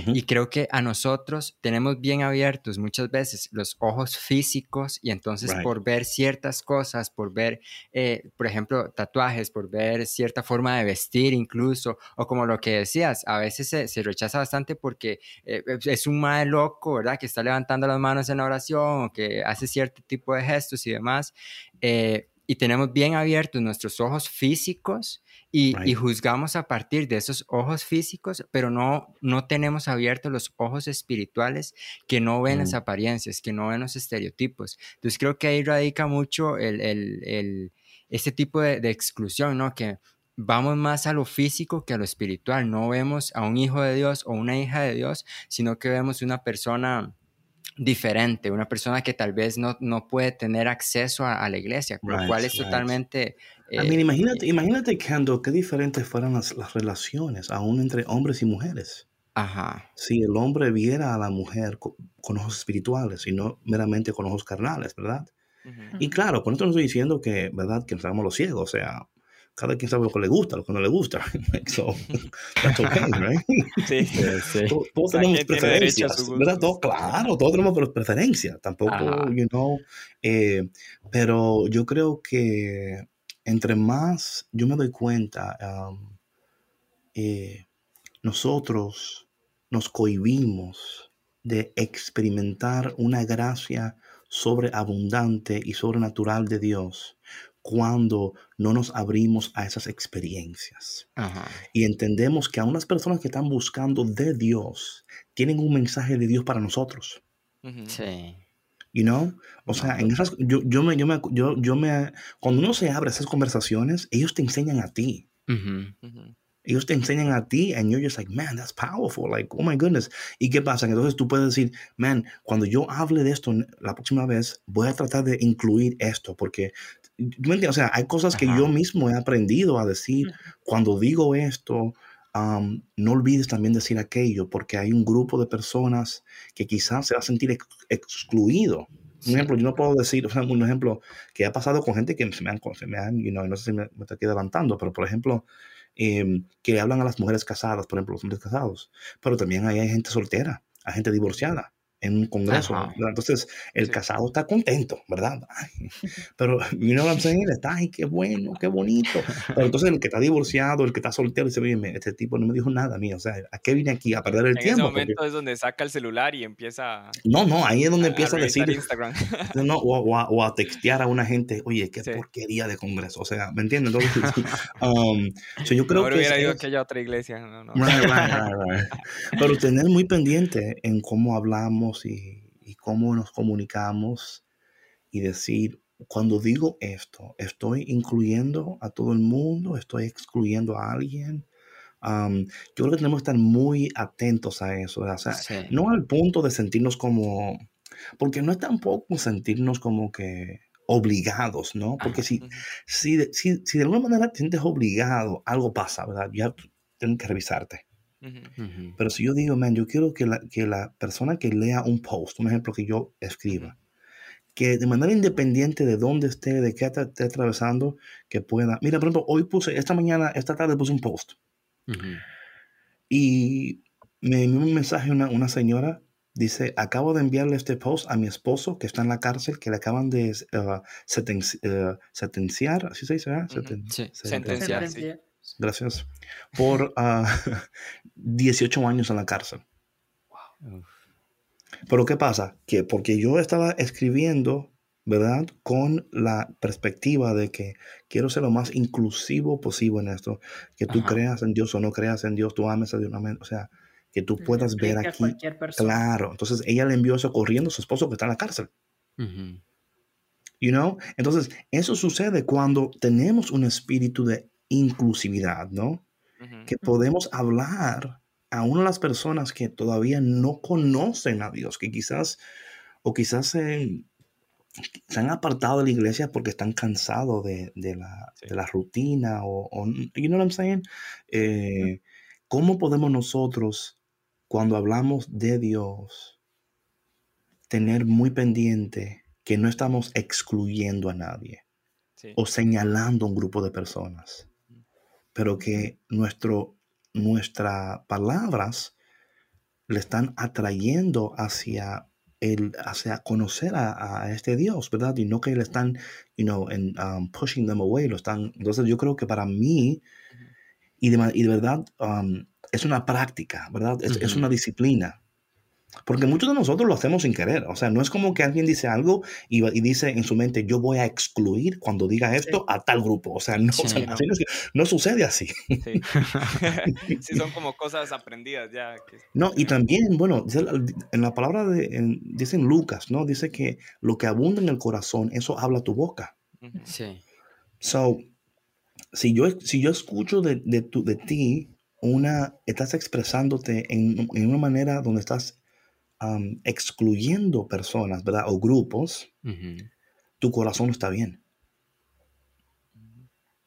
Y creo que a nosotros tenemos bien abiertos muchas veces los ojos físicos y entonces por ver ciertas cosas, por ver, eh, por ejemplo, tatuajes, por ver cierta forma de vestir incluso, o como lo que decías, a veces se, rechaza bastante porque es un mal loco, ¿verdad? Que está levantando las manos en la oración o que hace cierto tipo de gestos y demás. Eh, y tenemos bien abiertos nuestros ojos físicos y, juzgamos a partir de esos ojos físicos, pero no, no tenemos abiertos los ojos espirituales que no ven las mm. apariencias, que no ven los estereotipos. Entonces creo que ahí radica mucho el, el, este tipo de, de, exclusión, ¿no? Que vamos más a lo físico que a lo espiritual. No vemos a un hijo de Dios o una hija de Dios, sino que vemos una persona diferente, una persona que tal vez no, no puede tener acceso a, la iglesia, lo cual es totalmente... Eh, imagínate, imagínate, qué diferentes fueran las, relaciones, aún entre hombres y mujeres. Ajá. Si el hombre viera a la mujer con, ojos espirituales y no meramente con ojos carnales, ¿verdad? Y claro, con esto no estoy diciendo que, ¿verdad?, que nos hagamos los ciegos, o sea, cada quien sabe lo que le gusta, lo que no le gusta. so, that's okay, right? Sí. Sí. Todos, tenemos preferencias. ¿verdad? Todos, claro, todos tenemos preferencias. Tampoco, Ajá. you know, eh, pero yo creo que entre más yo me doy cuenta, um, eh, nosotros nos cohibimos de experimentar una gracia sobreabundante y sobrenatural de Dios cuando no nos abrimos a esas experiencias Ajá. y entendemos que aún las personas que están buscando de Dios tienen un mensaje de Dios para nosotros. Sí. You know? O sea, en esas, yo, yo me, yo me, yo, yo me, cuando uno se abre a esas conversaciones, ellos te enseñan a ti. Ujú. Ujú. Ellos te enseñan a ti and you're just like, man, that's powerful. Like, oh my goodness. ¿Y qué pasa? Entonces tú puedes decir, man, cuando yo hable de esto la próxima vez, voy a tratar de incluir esto porque, ¿tú me entiendes? O sea, hay cosas que Ajá. yo mismo he aprendido a decir. Cuando digo esto, um, no olvides también decir aquello porque hay un grupo de personas que quizás se va a sentir ex- excluido. Un Sí. ejemplo, yo no puedo decir, o sea, un ejemplo que ha pasado con gente que se me han, se me han you know, no sé si me, me estoy adelantando, pero por ejemplo, eh, que hablan a las mujeres casadas, por ejemplo, los hombres casados, pero también ahí hay gente soltera, hay gente divorciada en un congreso. Entonces, el Sí. casado está contento, ¿verdad? Ay, pero, you know what I'm saying? Está, ay, qué bueno, qué bonito. Pero entonces el que está divorciado, el que está soltero, dice, oye, este tipo no me dijo nada a mí, o sea, ¿a qué vine aquí? A perder el En ese tiempo. Porque- momento es donde saca el celular y empieza No, no, ahí es donde a empieza a decir, Instagram. no, o, o a, o a textear a una gente, oye, qué Sí. porquería de congreso, o sea, ¿me entiendes? Entonces, um, so yo creo Mejor que hubiera ido es- aquella otra iglesia. No, no. Right, right, right. Pero tener muy pendiente en cómo hablamos y, y cómo nos comunicamos y decir, cuando digo esto, ¿estoy incluyendo a todo el mundo? ¿Estoy excluyendo a alguien? Um, yo creo que tenemos que estar muy atentos a eso. O sea, Sí. no al punto de sentirnos como, porque no es tampoco sentirnos como que obligados, ¿no? Porque si, si, de- si, si de alguna manera te sientes obligado, algo pasa, ¿verdad? Ya tienes que revisarte. Pero si yo digo, man, yo quiero que la, que la persona que lea un post, un ejemplo que yo escriba, que de manera independiente de dónde esté, de qué esté atravesando, que pueda. Mira, por ejemplo, hoy puse, esta mañana, esta tarde puse un post Ujú. y me envió un mensaje una, una señora. Dice, acabo de enviarle este post a mi esposo que está en la cárcel, que le acaban de uh, sentenci- uh, sentenciar, así se dice. Senten- Sí. Sentenciar, sí. Gracias. Por ah, 18 años en la cárcel. Uf. Pero ¿qué pasa? Que porque yo estaba escribiendo, ¿verdad? Con la perspectiva de que quiero ser lo más inclusivo posible en esto. Que tú Ajá. creas en Dios o no creas en Dios, tú ames a Dios, no ames- o sea, que tú puedas ver aquí. cualquier persona. Claro. Entonces ella le envió eso corriendo a su esposo que está en la cárcel. Ujú. You know? Entonces, eso sucede cuando tenemos un espíritu de inclusividad, ¿no? Que podemos hablar a una de las personas que todavía no conocen a Dios, que quizás o quizás se, se han apartado de la iglesia porque están cansados de, de la, Sí. de la rutina o, o- you know what I'm saying? Eh, ¿Cómo podemos nosotros, cuando hablamos de Dios, tener muy pendiente que no estamos excluyendo a nadie? Sí. o señalando a un grupo de personas, pero que nuestro, nuestras palabras le están atrayendo hacia el, hacia conocer a, a este Dios, ¿verdad? Y no que le están, you know, en, um, pushing them away, lo están. Entonces yo creo que para mí, y de, y de verdad, um, es una práctica, ¿verdad? Es, una disciplina. Porque muchos de nosotros lo hacemos sin querer. O sea, no es como que alguien dice algo y, dice en su mente, yo voy a excluir cuando diga esto a tal grupo. O sea, no, Sí, o sea, no. así no, es- no sucede así. Sí. Sí, son como cosas aprendidas ya. que- No, y también, bueno, en la palabra de, en- dice en Lucas, ¿no? Dice que lo que abunda en el corazón, eso habla tu boca. Sí. So, si yo, si yo escucho de, de, tu- de ti, una, estás expresándote en, en una manera donde estás um, excluyendo personas, ¿verdad? O grupos, tu corazón no está bien.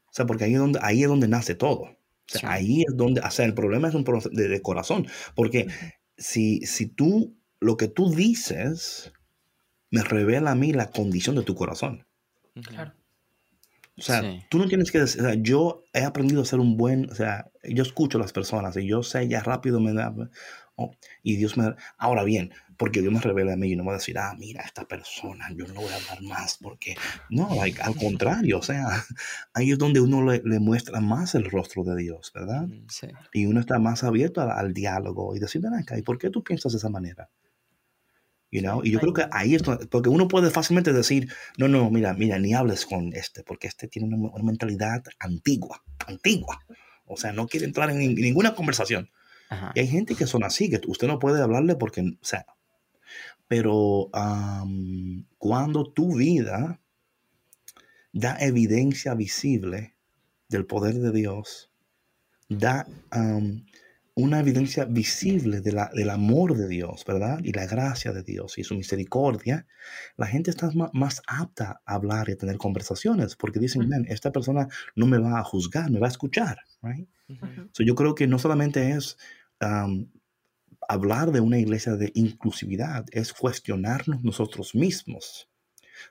O sea, porque ahí es donde, ahí es donde nace todo. O sea, Sí. ahí es donde, o sea, el problema es un problema de, de corazón. Porque si, si tú, lo que tú dices, me revela a mí la condición de tu corazón. Claro. O sea, Sí. tú no tienes que decir, o sea, yo he aprendido a ser un buen, o sea, yo escucho a las personas y yo sé ya rápido me da, oh, y Dios me, ahora bien, porque Dios me revela a mí y no me va a decir, ah, mira, esta persona, yo no le voy a hablar más, porque, no, like, al contrario, o sea, ahí es donde uno le, le muestra más el rostro de Dios, ¿verdad? Ujú. Sí. Y uno está más abierto al, al diálogo y decir, acá, ¿y por qué tú piensas de esa manera? You know? Y yo creo que ahí es donde- porque uno puede fácilmente decir, no, no, mira, mira, ni hables con este, porque este tiene una, una mentalidad antigua, antigua. O sea, no quiere entrar en, nin- ninguna conversación. Ajá. Y hay gente que son así, que usted no puede hablarle porque, o sea, pero am, cuando tu vida da evidencia visible del poder de Dios, da am, una evidencia visible de la- del amor de Dios, ¿verdad? Y la gracia de Dios y su misericordia, la gente está ma- más, apta a hablar y a tener conversaciones porque dicen. "Man, esta persona no me va a juzgar, me va a escuchar, right? Ujú. So, yo creo que no solamente es hablar de una iglesia de inclusividad, es cuestionarnos nosotros mismos.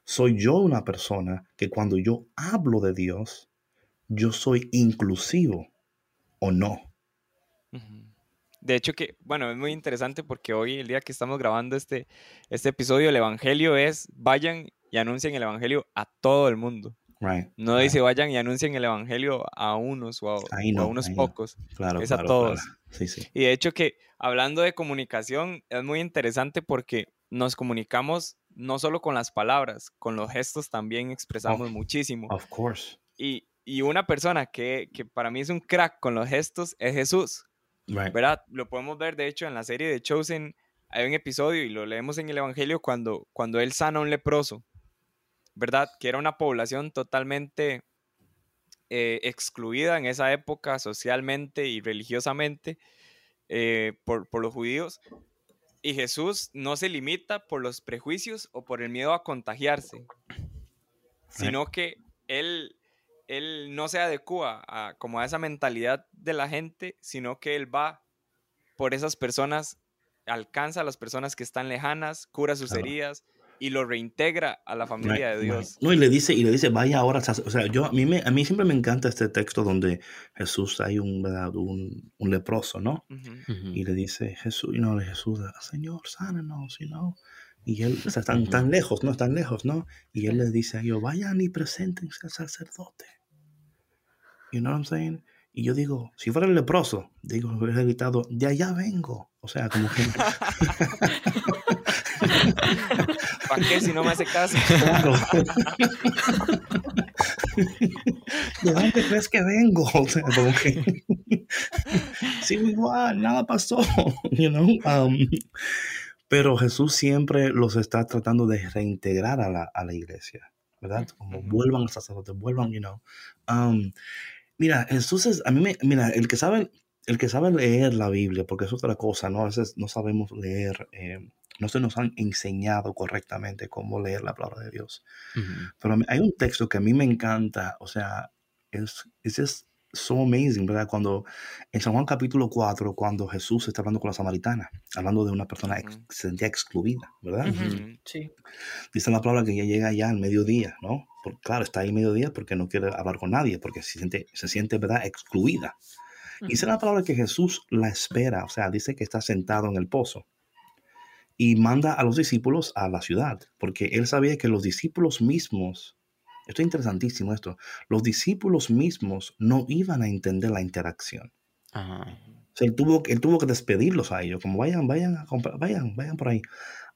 Soy yo una persona que cuando yo hablo de Dios, yo soy inclusivo o no. De hecho que, bueno, es muy interesante porque hoy, el día que estamos grabando este, este episodio, el Evangelio es, vayan y anuncien el Evangelio a todo el mundo. Right. No right. dice vayan y anuncien el Evangelio a unos o a, o unos pocos. Claro, es a claro, todos. claro. Sí, sí. Y de hecho que hablando de comunicación es muy interesante porque nos comunicamos no solo con las palabras, con los gestos también expresamos Of- muchísimo. Of course. Y, y una persona que, que para mí es un crack con los gestos es Jesús. Right. ¿verdad? Lo podemos ver, de hecho, en la serie de Chosen, hay un episodio y lo leemos en el Evangelio cuando, cuando él sana a un leproso, ¿verdad? Que era una población totalmente eh, excluida en esa época socialmente y religiosamente eh, por, por los judíos. Y Jesús no se limita por los prejuicios o por el miedo a contagiarse, sino que él, él no se adecua a, como a esa mentalidad de la gente, sino que él va por esas personas, alcanza a las personas que están lejanas, cura sus Claro. heridas y lo reintegra a la familia de Right, right. Dios. No, y le dice, y le dice, vaya ahora, o sea, yo, a mí, me, a mí siempre me encanta este texto donde Jesús hay un, un, un leproso, ¿no? Ujú. Ujú. Y le dice, Jesús, y no, Jesús, Señor, sánanos, you know. Y él, o sea, están Ujú. tan lejos, ¿no? Están lejos, ¿no? Y él les dice a ellos, vayan y preséntense al sacerdote. You know what I'm saying? Y yo digo, si fuera el leproso, digo, hubiera gritado, de allá vengo. O sea, como que, ¿Para qué si no me hace caso? claro. ¿De dónde crees que vengo? O sea, como que, sigo igual, nada pasó, you know? Um, pero Jesús siempre los está tratando de reintegrar a la, a la iglesia, ¿verdad? Como vuelvan al sacerdote, vuelvan, you know. Um, mira, Jesús es, a mí me, mira, el que sabe, el que sabe leer la Biblia, porque es otra cosa, ¿no? A veces no sabemos leer, eh, no se nos han enseñado correctamente cómo leer la palabra de Dios. Ujú. Pero a mí- hay un texto que a mí me encanta, o sea, es, es just so amazing, ¿verdad? Cuando en San Juan capítulo 4, cuando Jesús está hablando con la samaritana, hablando de una persona ex- Ujú. que se sentía excluida, ¿verdad? Ujú. Ujú. Sí. Dice la palabra que ella llega ya al mediodía, ¿no? Por- claro, está ahí mediodía porque no quiere hablar con nadie, porque se siente, se siente ¿verdad? Excluida. Y dice la palabra que Jesús la espera, o sea, dice que está sentado en el pozo. Y manda a los discípulos a la ciudad, porque él sabía que los discípulos mismos, esto es interesantísimo esto, los discípulos mismos no iban a entender la interacción. Ajá. O sea, él tuvo, él tuvo que despedirlos a ellos, como vayan, vayan a comprar, vayan, vayan por ahí.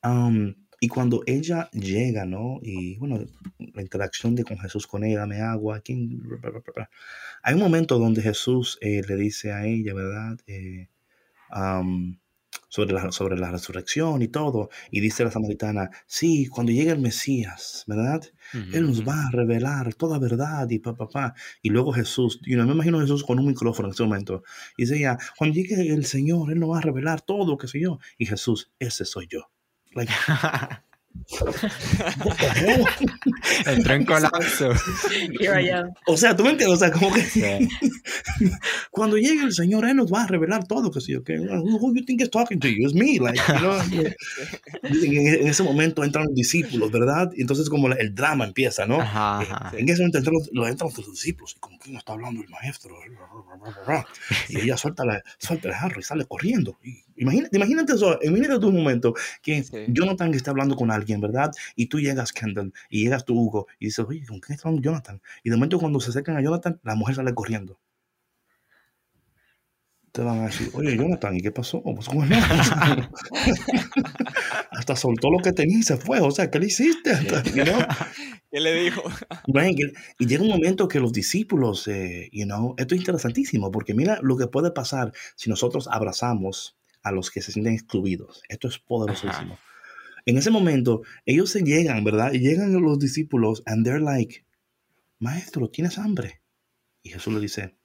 Am, y cuando ella llega, ¿no? Y bueno, la interacción de con Jesús con ella, dame agua, ¿quién? Hay un momento donde Jesús eh, le dice a ella, ¿verdad? Eh, am, sobre, la, sobre la resurrección y todo. Y dice la samaritana, sí, cuando llegue el Mesías, ¿verdad? Él nos va a revelar toda verdad y pa, pa, pa. Y luego Jesús, you know, me imagino a Jesús con un micrófono en ese momento. Y dice ella, cuando llegue el Señor, Él nos va a revelar todo, qué sé yo. Y Jesús, ese soy yo. Like, Entró en colapso. Here I am. O sea, tú me entiendes, o sea, como que Sí. cuando llegue el Señor, Él nos va a revelar todo, que sí, ok, who you think is talking to you? It's me, like, you know, en, en ese momento entran los discípulos, ¿verdad? Y entonces como el drama empieza, ¿no? Ajá, ajá. En ese momento entran los, los- entran los discípulos, y como que está hablando el maestro, y ella suelta, la, suelta el jarro y sale corriendo. Y imagínate, imagínate eso, imagínate tú un momento que Sí. Jonathan está hablando con alguien, ¿verdad? Y tú llegas, Kendall, y llegas tú, Hugo, y dices, oye, ¿con quién está hablando Jonathan? Y de momento cuando se acercan a Jonathan, la mujer sale corriendo. Te van a decir, oye, Jonathan, ¿y qué pasó? Pues, ¿cómo es? Hasta soltó lo que tenía y se fue. O sea, ¿qué le hiciste? You know? ¿Qué le dijo? Y llega un momento que los discípulos, eh, you know, esto es interesantísimo, porque mira lo que puede pasar si nosotros abrazamos a los que se sienten excluidos. Esto es poderosísimo. En ese momento, ellos se llegan, ¿verdad? Y llegan los discípulos, and they're like, maestro, ¿tienes hambre? Y Jesús le dice,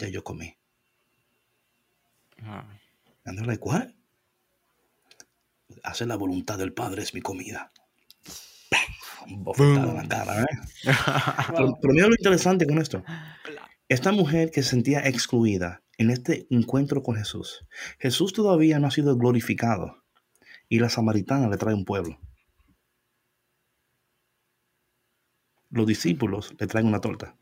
ya yo comí. Ah. And they're like, what? Hacer la voluntad del Padre es mi comida. La cara, ¿eh? Pero, pero mira lo interesante con esto. Esta mujer que se sentía excluida en este encuentro con Jesús, Jesús todavía no ha sido glorificado y la samaritana le trae un pueblo. Los discípulos le traen una torta.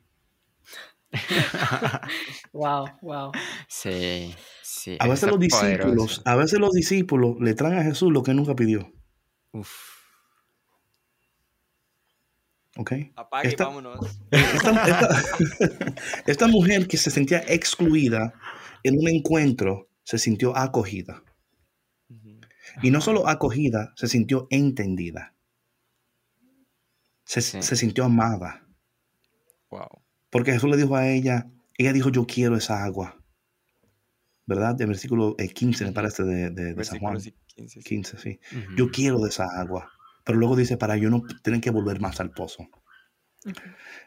Wow, wow. Sí, sí. A veces los discípulos, poderoso. a veces los discípulos le traen a Jesús lo que nunca pidió. Uf. ¿Ok? Apague Esta- y vámonos. Esta, esta- esta mujer que se sentía excluida en un encuentro se sintió acogida. Ujú. Y no solo acogida, se sintió entendida. Se, Sí. se sintió amada. Wow. Porque Jesús le dijo a ella, ella dijo, yo quiero esa agua. ¿Verdad? Del versículo eh, 15, me parece, de, de- de San Juan. Versículos 15. sí. 15, sí. Ujú. Yo quiero de esa agua. Pero luego dice, para yo no tener que volver más al pozo.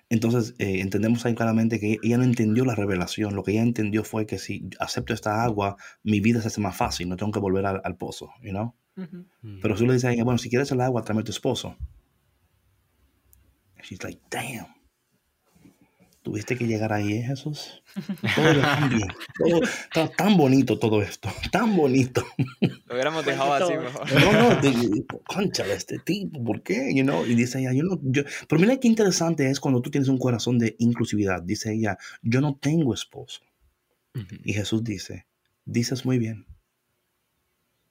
Entonces, eh, entendemos ahí claramente que ella no entendió la revelación. Lo que ella entendió fue que si acepto esta agua, mi vida se hace más fácil. No tengo que volver al, al pozo, you know? Ujú. Pero Jesús le dice a ella, bueno, si quieres el agua, tráeme a tu esposo. She's like, damn. ¿Tuviste que llegar ahí, eh, Jesús? Todo bien. Todo, estaba tan bonito todo esto. Tan bonito. Lo hubiéramos dejado así mejor. No, no, de, cónchale, este tipo, ¿por qué? You know? Y dice ella, yo no, yo, pero mira qué interesante es cuando tú tienes un corazón de inclusividad. Dice ella, yo no tengo esposo. Y Jesús dice, dices muy bien.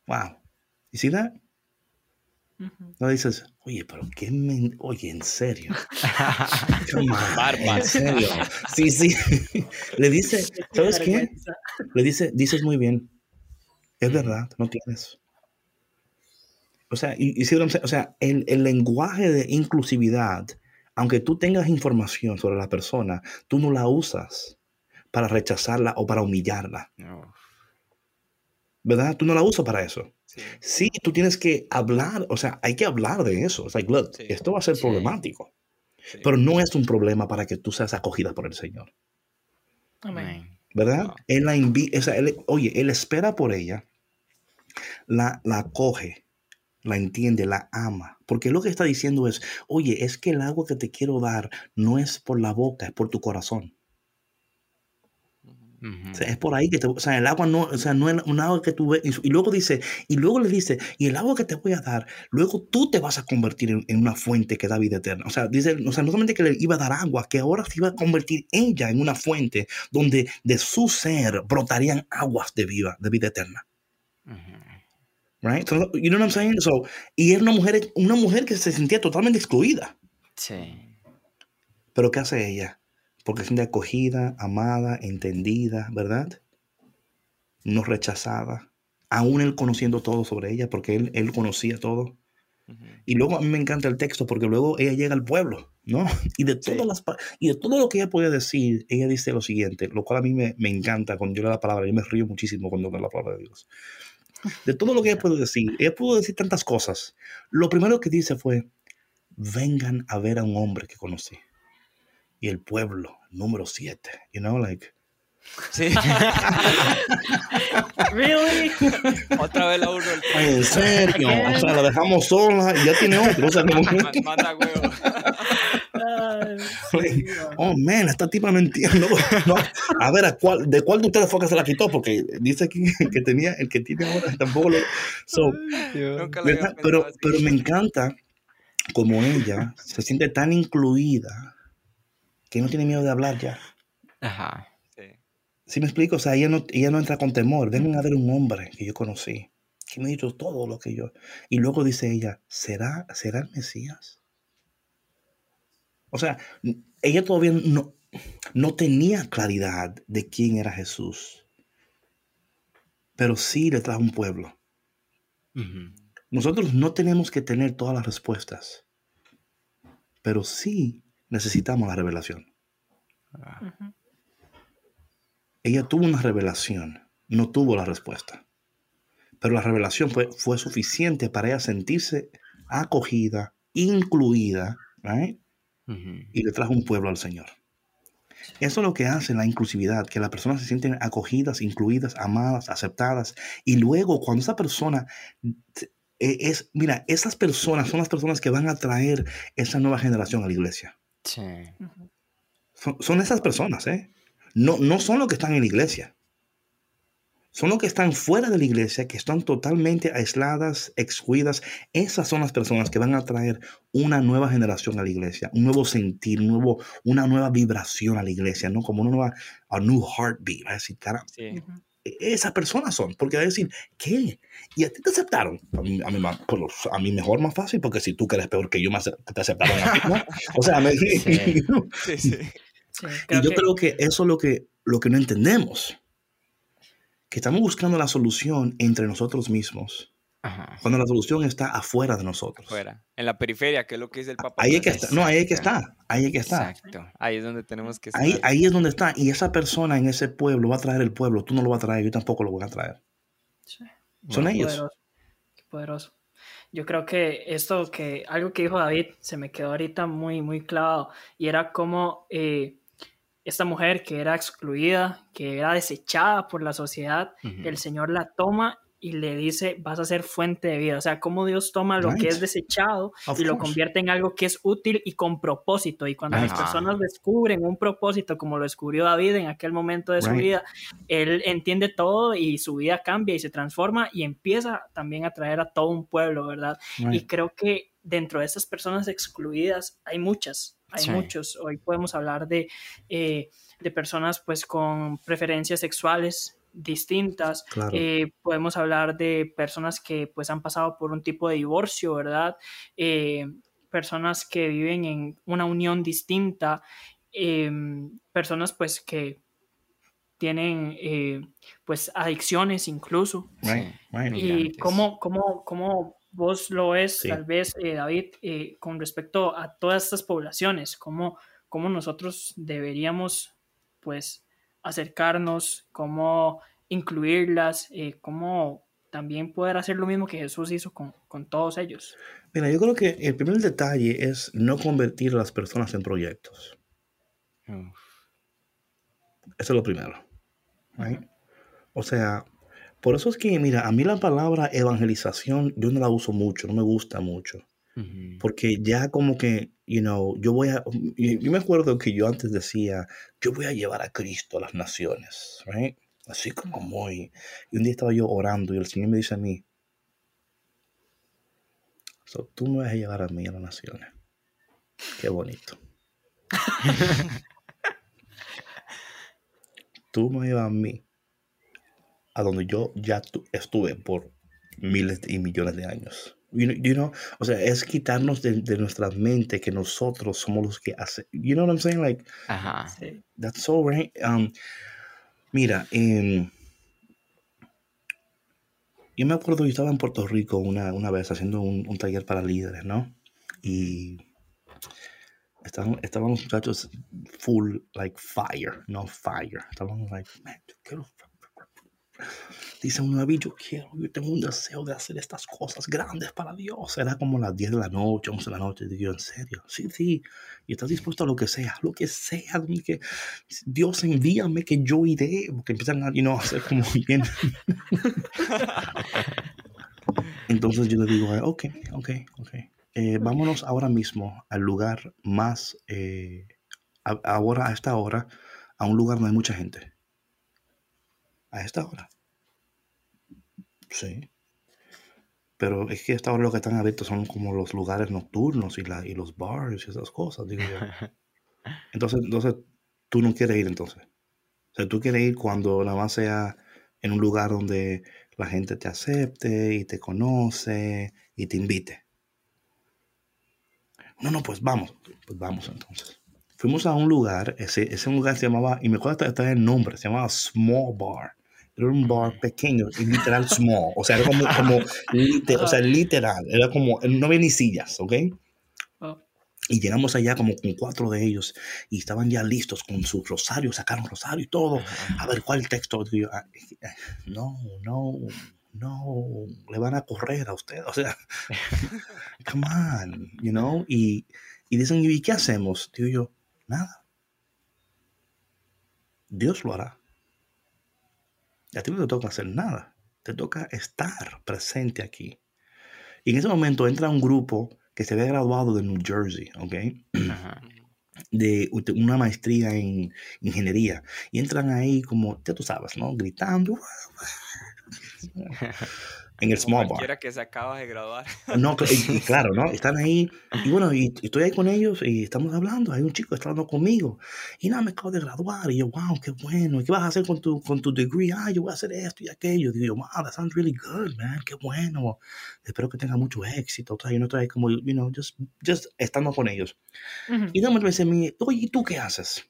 Wow. ¿Y see that? No dices, oye, pero qué men- oye, en serio. Come on, Barba. En serio. Sí, sí. Le dice, ¿sabes qué? Le dice, dices muy bien. Es verdad, no tienes. O sea, y, y o sea, el, el lenguaje de inclusividad, aunque tú tengas información sobre la persona, tú no la usas para rechazarla o para humillarla. No. ¿Verdad? Tú no la usas para eso. Sí. Sí, tú tienes que hablar, o sea, hay que hablar de eso. Es like, look, Sí. esto va a ser Sí. problemático, sí. pero no es un problema para que tú seas acogida por el Señor. Amén. ¿verdad? Él la invi- o sea, él- oye, él espera por ella, la, la acoge, la entiende, la ama. Porque lo que está diciendo es, oye, es que el agua que te quiero dar no es por la boca, es por tu corazón. Ujú. O sea, es por ahí que te, o sea, el agua no, o sea, no es un agua que tú ves. Y, y luego dice, y luego le dice, y el agua que te voy a dar, luego tú te vas a convertir en, en una fuente que da vida eterna. O sea, dice, o sea, no solamente que le iba a dar agua, que ahora se iba a convertir ella en una fuente donde de su ser brotarían aguas de vida, de vida eterna. Ujú. Right? So, you know what I'm saying? So, y era una mujer, una mujer que se sentía totalmente excluida. Sí. Pero ¿qué hace ella? Porque se siente acogida, amada, entendida, ¿verdad? No rechazada. Aún él conociendo todo sobre ella, porque él, él conocía todo. Y luego a mí me encanta el texto, porque luego ella llega al pueblo, ¿no? Y de, todas Sí. las, y de todo lo que ella podía decir, ella dice lo siguiente, lo cual a mí me, me encanta cuando yo leo la palabra, yo me río muchísimo cuando leo la palabra de Dios. De todo lo que ella pudo decir, ella pudo decir tantas cosas. Lo primero que dice fue, vengan a ver a un hombre que conocí. Y el pueblo, número siete, you know, like, Sí. really? Otra vez la uno. el- Ay, en serio. O sea, la dejamos sola y ya tiene otro. O sea, como que- Ma- Manda huevo. Oh, man, esta tipa no entiendo. No, a ver, ¿a cuál, ¿de cuál de ustedes fue que se la quitó? Porque dice aquí que tenía, el que tiene ahora tampoco lo... So, lo. Pero, pero me encanta como ella se siente tan incluida que no tiene miedo de hablar ya. Ajá. Sí. ¿Sí me explico? O sea, ella no, ella no entra con temor. Vengan a ver un hombre que yo conocí, que me ha dicho todo lo que yo... Y luego dice ella, ¿será, ¿será el Mesías? O sea, ella todavía no, no tenía claridad de quién era Jesús, pero sí le trajo un pueblo. Nosotros no tenemos que tener todas las respuestas, pero sí necesitamos la revelación. Ah. Ella tuvo una revelación, no tuvo la respuesta. Pero la revelación fue, fue suficiente para ella sentirse acogida, incluida, right? y le trajo un pueblo al Señor. Eso es lo que hace la inclusividad, que las personas se sienten acogidas, incluidas, amadas, aceptadas. Y luego cuando esa persona eh, es, mira, esas personas son las personas que van a traer esa nueva generación a la iglesia. Sí. Son, son esas personas, ¿eh? No, no son los que están en la iglesia. Son los que están fuera de la iglesia, que están totalmente aisladas, excluidas. Esas son las personas que van a traer una nueva generación a la iglesia, un nuevo sentir, un nuevo, una nueva vibración a la iglesia, ¿no? Como una nueva, a new heartbeat. Va a decir, cara, Sí. E- esas personas son, porque va a decir, ¿qué? ¿Y a ti te aceptaron? A mí, a mí, ma- pues, a mí mejor, más fácil, porque si tú que eres peor que yo, ace- te aceptaron a ti, ¿no? O sea, me, Sí. Sí, sí. Sí, y creo yo que- creo que eso es lo que, lo que no entendemos. Que estamos buscando la solución entre nosotros mismos, Ajá. cuando la solución está afuera de nosotros. Fuera. En la periferia, que es lo que dice el Papa. Ahí es que está. No, ahí es que está. Ahí es que está. Exacto. Ahí es donde tenemos que estar. Ahí, ahí es donde está. Y esa persona en ese pueblo va a traer el pueblo. Tú no lo vas a traer, yo tampoco lo voy a traer. Sí. Son Qué ellos. poderoso, qué poderoso. Yo creo que esto que algo que dijo David se me quedó ahorita muy muy clavado y era como eh, esta mujer que era excluida, que era desechada por la sociedad, Ujú. el Señor la toma y le dice vas a ser fuente de vida. O sea, cómo Dios toma lo Right. que es desechado Of y lo course. convierte en algo que es útil y con propósito. Y cuando las Ajá. personas descubren un propósito, como lo descubrió David en aquel momento de su Right. vida, él entiende todo y su vida cambia y se transforma y empieza también a traer a todo un pueblo, ¿verdad? Y creo que dentro de estas personas excluidas hay muchas, hay Sí. muchos. Hoy podemos hablar de, eh, de personas pues con preferencias sexuales distintas, Claro. eh, podemos hablar de personas que pues han pasado por un tipo de divorcio, ¿verdad? Eh, personas que viven en una unión distinta, eh, personas pues que tienen eh, pues adicciones incluso. Right, right. Y cómo, cómo, cómo vos lo ves, Sí. tal vez, eh, David, eh, con respecto a todas estas poblaciones, cómo, cómo nosotros deberíamos, pues, acercarnos, cómo incluirlas, eh, cómo también poder hacer lo mismo que Jesús hizo con, con todos ellos. Mira, yo creo que el primer detalle es no convertir a las personas en proyectos. Uf. Eso es lo primero. right? O sea, por eso es que, mira, a mí la palabra evangelización yo no la uso mucho, no me gusta mucho. Porque ya como que, you know, yo voy a... y- Yo me acuerdo que yo antes decía, yo voy a llevar a Cristo a las naciones, right? Así como muy... Y un día estaba yo orando y el Señor me dice a mí, so, tú me vas a llevar a mí a las naciones. Qué bonito. tú me llevas a mí a donde yo ya tu- estuve por miles y millones de años. You know, you know, o sea, es quitarnos de, de nuestra mente que nosotros somos los que hacen. You know what I'm saying? Like, Ajá. Sí. that's so right. Um, mira, em, yo me acuerdo, yo estaba en Puerto Rico una, una vez haciendo un, un taller para líderes, ¿no? Y estaban, estaban los muchachos full, like, fire, no fire. Estaban like, man, yo quiero Dice uno, David, yo quiero, yo tengo un deseo de hacer estas cosas grandes para Dios. Era como las 10 de la noche, 11 de la noche. Digo, ¿en serio? Sí, sí. Y estás dispuesto a lo que sea, lo que sea. Que Dios envíame que yo iré. Porque empiezan a, you know, a hacer como bien. Entonces yo le digo, ok, ok, ok. Eh, vámonos ahora mismo al lugar más, eh, ahora a esta hora, a un lugar donde hay mucha gente. A esta hora. Sí. Pero es que a esta hora lo que están abiertos son como los lugares nocturnos y, la, y los bars y esas cosas, digo yo. Entonces, entonces, tú no quieres ir entonces. O sea, tú quieres ir cuando nada más sea en un lugar donde la gente te acepte y te conoce y te invite. No, no, pues vamos, pues vamos entonces. Fuimos a un lugar, ese, ese lugar se llamaba, y me acuerdo hasta el nombre, se llamaba Small Bar. Era un bar pequeño y literal small. O sea, era como, como o sea, literal. Era como, no había ni sillas, ¿ok? Y llegamos allá como con cuatro de ellos y estaban ya listos con su rosario, sacaron rosario y todo. A ver, ¿cuál texto? Ah, no, no, no, le van a correr a usted. O sea, come on, you know. Y, y dicen, ¿y qué hacemos? Digo yo, nada. Dios lo hará. Y a ti no te toca hacer nada. Te toca estar presente aquí. Y en ese momento entra un grupo que se había graduado de New Jersey, ¿ok? De una maestría en ingeniería. Y entran ahí como, ya tú sabes, ¿no? Gritando en el small bar. que se acaba de graduar. No, claro, ¿no? Están ahí, y bueno, y, estoy ahí con ellos y estamos hablando, hay un chico que está hablando conmigo, y nada, me acabo de graduar, y yo, wow, qué bueno, ¿y qué vas a hacer con tu, con tu degree? Ah, yo voy a hacer esto y aquello, y digo, wow, that sounds really good, man, qué bueno, espero que tenga mucho éxito, o sea, yo no estoy como, you know, just, just estando con ellos. Y nada me dice a mí, oye, ¿y tú qué haces?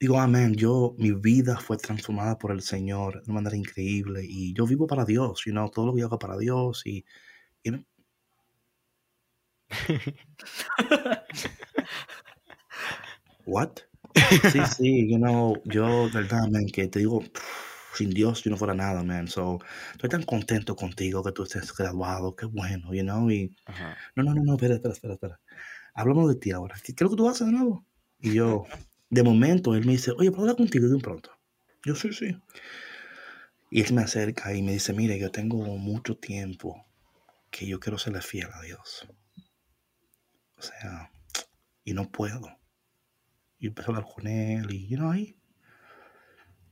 Digo, amén, yo, mi vida fue transformada por el Señor de una manera increíble y yo vivo para Dios, you know, todo lo que hago para Dios y, you know. What? Sí, sí, you know, yo, verdad, man, que te digo, sin Dios yo no fuera nada, man. So, estoy tan contento contigo que tú estés graduado, qué bueno, you know, y, no, no, no, no, espera, espera, espera, espera. Hablamos de ti ahora. ¿Qué, ¿Qué es lo que tú haces de nuevo? Y yo, de momento él me dice, oye, ¿puedo hablar contigo de un pronto? Yo, sí, sí. Y él me acerca y me dice, mire, yo tengo mucho tiempo que yo quiero serle fiel a Dios. O sea, y no puedo. Y empecé a hablar con él y, you know, ahí.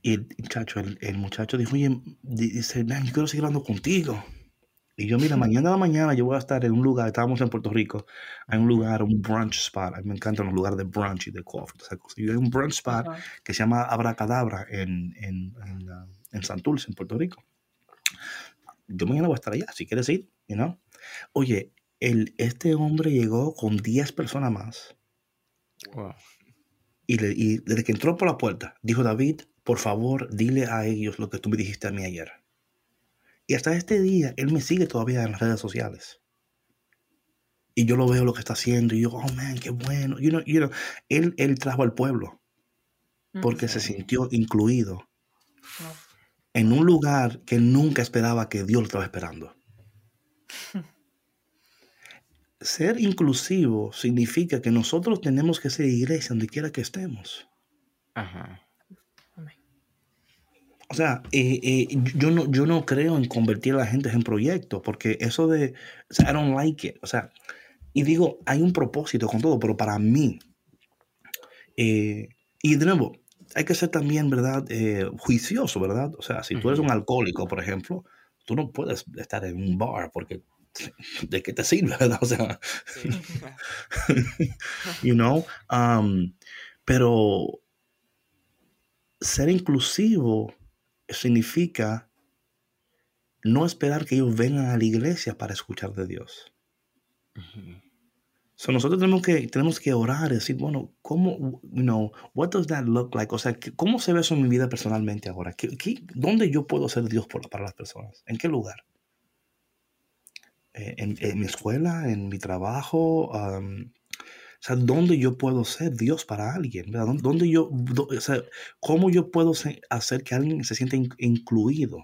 Y el muchacho, el, el muchacho dijo, oye, dice, man, yo quiero seguir hablando contigo. Y yo, mira, mañana a la mañana yo voy a estar en un lugar, estábamos en Puerto Rico, hay un lugar, un brunch spot, a mí me encantan los lugares de brunch y de coffee, Y hay un brunch spot que se llama Abracadabra en, en, en, uh, en Santurce, en Puerto Rico. Yo mañana voy a estar allá, si quieres ir, you know? Oye, el, este hombre llegó con 10 personas más. Y, le, y desde que entró por la puerta, dijo David, por favor, dile a ellos lo que tú me dijiste a mí ayer. Y hasta este día, él me sigue todavía en las redes sociales. Y yo lo veo lo que está haciendo y yo, oh man, qué bueno. You know, you know, él, él trajo al pueblo porque se sintió incluido en un lugar que nunca esperaba que Dios lo estaba esperando. ser inclusivo significa que nosotros tenemos que ser iglesia donde quiera que estemos. Ajá. O sea, eh, eh, yo, no, yo no creo en convertir a la gente en proyectos, porque eso de, o sea, I don't like it. O sea, y digo, hay un propósito con todo, pero para mí, eh, y de nuevo, hay que ser también, ¿verdad? juicioso, ¿verdad? O sea, si tú eres un alcohólico, por ejemplo, tú no puedes estar en un bar porque ¿de qué te sirve, verdad? O sea, you know, um, pero ser inclusivo significa no esperar que ellos vengan a la iglesia para escuchar de Dios. nosotros tenemos que, tenemos que orar y decir, bueno, ¿cómo, you know, what does that look like? O sea, ¿cómo se ve eso en mi vida personalmente ahora? ¿Qué, dónde yo puedo ser Dios para las personas? ¿En qué lugar? Eh, en, mi escuela, en mi trabajo, sea, ¿dónde yo puedo ser Dios para alguien? ¿verdad? ¿Dó- ¿Dónde yo, dó- o sea, ¿Cómo yo puedo se- hacer que alguien se sienta in- incluido?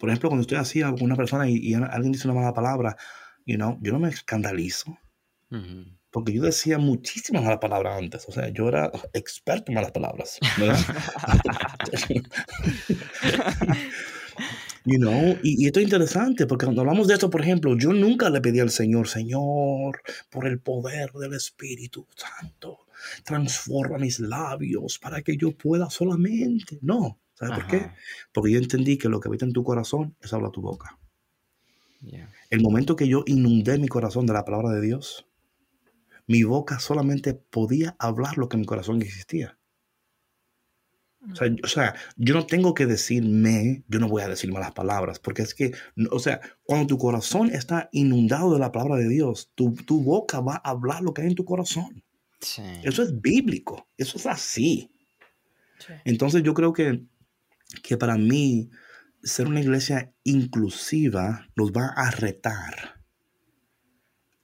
Por ejemplo, cuando estoy así con una persona y, y alguien dice una mala palabra, you know, yo no me escandalizo. Ujú. Porque yo decía muchísimas malas palabras antes. O sea, yo era experto en malas palabras. ¿verdad? you know, y, y esto es interesante porque cuando hablamos de esto, por ejemplo, yo nunca le pedí al Señor, Señor, por el poder del Espíritu Santo, transforma mis labios para que yo pueda solamente. No. ¿Sabes por qué? Porque yo entendí que lo que habita en tu corazón, eso habla tu boca. Yeah. El momento que yo inundé mi corazón de la palabra de Dios, mi boca solamente podía hablar lo que en mi corazón existía. O sea, yo- o sea, yo no tengo que decirme, yo no voy a decir malas palabras, porque es que, o sea, cuando tu corazón está inundado de la palabra de Dios, tu, tu boca va a hablar lo que hay en tu corazón. Sí. Eso es bíblico, eso es así. Sí. Entonces yo creo que, que para mí ser una iglesia inclusiva nos va a retar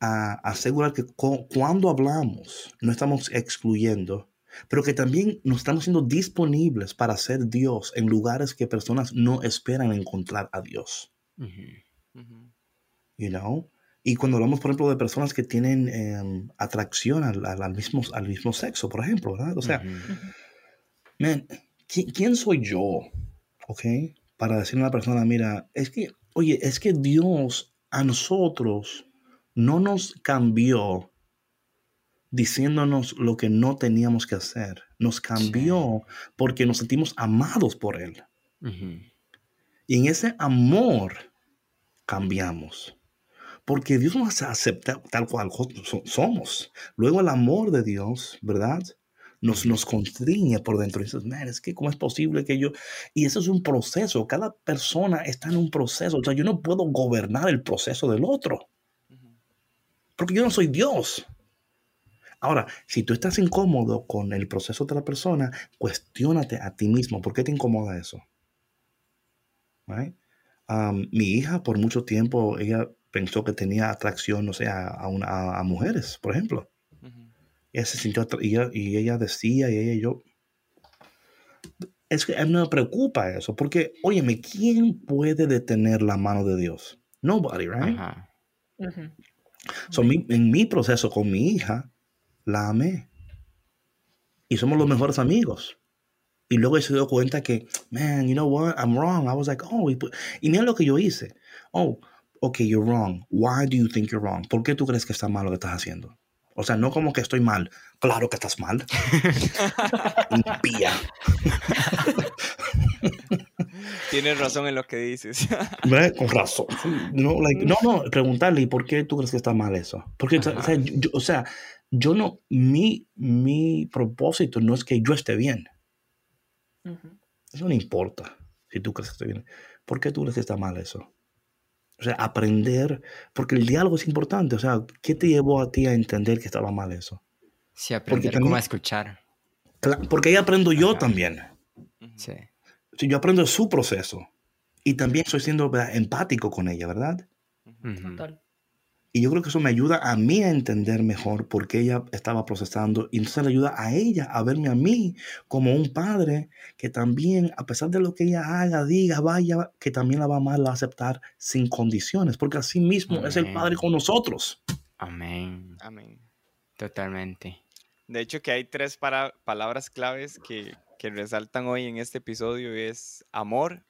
a asegurar que cu- cuando hablamos no estamos excluyendo, pero que también nos estamos siendo disponibles para ser Dios en lugares que personas no esperan encontrar a Dios. Ujú. Ujú. You know? Y cuando hablamos, por ejemplo, de personas que tienen em, atracción al, al- al mismo, al mismo sexo, por ejemplo, ¿verdad? O sea, Ujú. man, ¿qui- ¿quién soy yo? ¿Ok? Para decirle a una persona, mira, es que, oye, es que Dios a nosotros no nos cambió diciéndonos lo que no teníamos que hacer. Nos cambió porque nos sentimos amados por Él. Y en ese amor cambiamos. Porque Dios nos acepta tal cual so- somos. Luego el amor de Dios, ¿verdad? Nos, nos constriñe por dentro. Y dices, man, es que cómo es posible que yo... Y eso es un proceso. Cada persona está en un proceso. O sea, yo no puedo gobernar el proceso del otro. Porque yo no soy Dios. Ahora, si tú estás incómodo con el proceso de otra persona, cuestiónate a ti mismo. ¿Por qué te incomoda eso? Right? Um, mi hija, por mucho tiempo, ella pensó que tenía atracción, no sé, a, a a- a mujeres, por ejemplo. Ujú. Ella se sintió y ella, y ella decía, y ella y yo. Es que a mí me preocupa eso, porque, óyeme, ¿quién puede detener la mano de Dios? Nobody, right? Ajá. Ujú. So, mi- en mi proceso con mi hija, la amé. Y somos los mejores amigos. Y luego se dio cuenta que, man, you know what, I'm wrong. I was like, oh, y, pu- y mira lo que yo hice. Oh, okay, you're wrong. Why do you think you're wrong? ¿Por qué tú crees que está mal lo que estás haciendo? O sea, no como que estoy mal. Claro que estás mal. Impía. Tienes razón en lo que dices. ¿Verdad? Con razón. No, like, no, no, preguntarle, ¿y por qué tú crees que está mal eso? Porque, o sea, yo- o sea, yo no, mi, mi propósito no es que yo esté bien. Ujú. Eso no importa si tú crees que estoy bien. ¿Por qué tú crees que está mal eso? O sea, aprender, porque el diálogo es importante. O sea, ¿qué te llevó a ti a entender que estaba mal eso? Sí, aprender también- cómo a escuchar. Porque ahí aprendo yo Ajá. también. Sí. Si yo aprendo su proceso y también estoy siendo ¿verdad? empático con ella, ¿verdad? Total. Y yo creo que eso me ayuda a mí a entender mejor por qué ella estaba procesando. Y entonces le ayuda a ella a verme a mí como un padre que también, a pesar de lo que ella haga, diga, vaya, que también la va a amar, la va a aceptar sin condiciones. Porque así mismo es el Amén. padre con nosotros. Amén. Amén. Totalmente. De hecho, que hay tres para- palabras claves que, que resaltan hoy en este episodio es amor,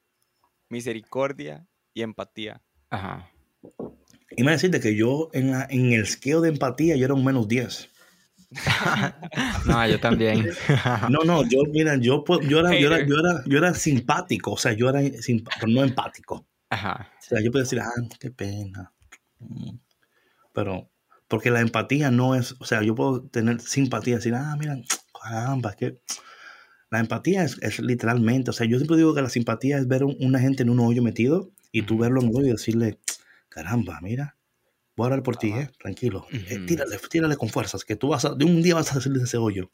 misericordia y empatía. Ajá. Y me decirte que yo en, la- en el esqueo de empatía yo era un menos 10. No, yo también. No, no, yo, mira, yo, yo, era, yo, era, Hater. yo, era, yo era simpático, o sea, yo era simp- pero no empático. Ajá. O sea, yo puedo decir, ah, qué pena. Mm. Pero, porque la empatía no es, o sea, yo puedo tener simpatía, decir, ah, mira, caramba, que la empatía es, es literalmente, o sea, yo siempre digo que la simpatía es ver un- una gente en un hoyo metido y tú verlo en el hoyo y decirle, caramba, mira, voy a orar por ti, Ajá. eh, tranquilo, Eh, Ujú. tírale, tírale con fuerzas, que tú vas a, de un día vas a salir de ese hoyo.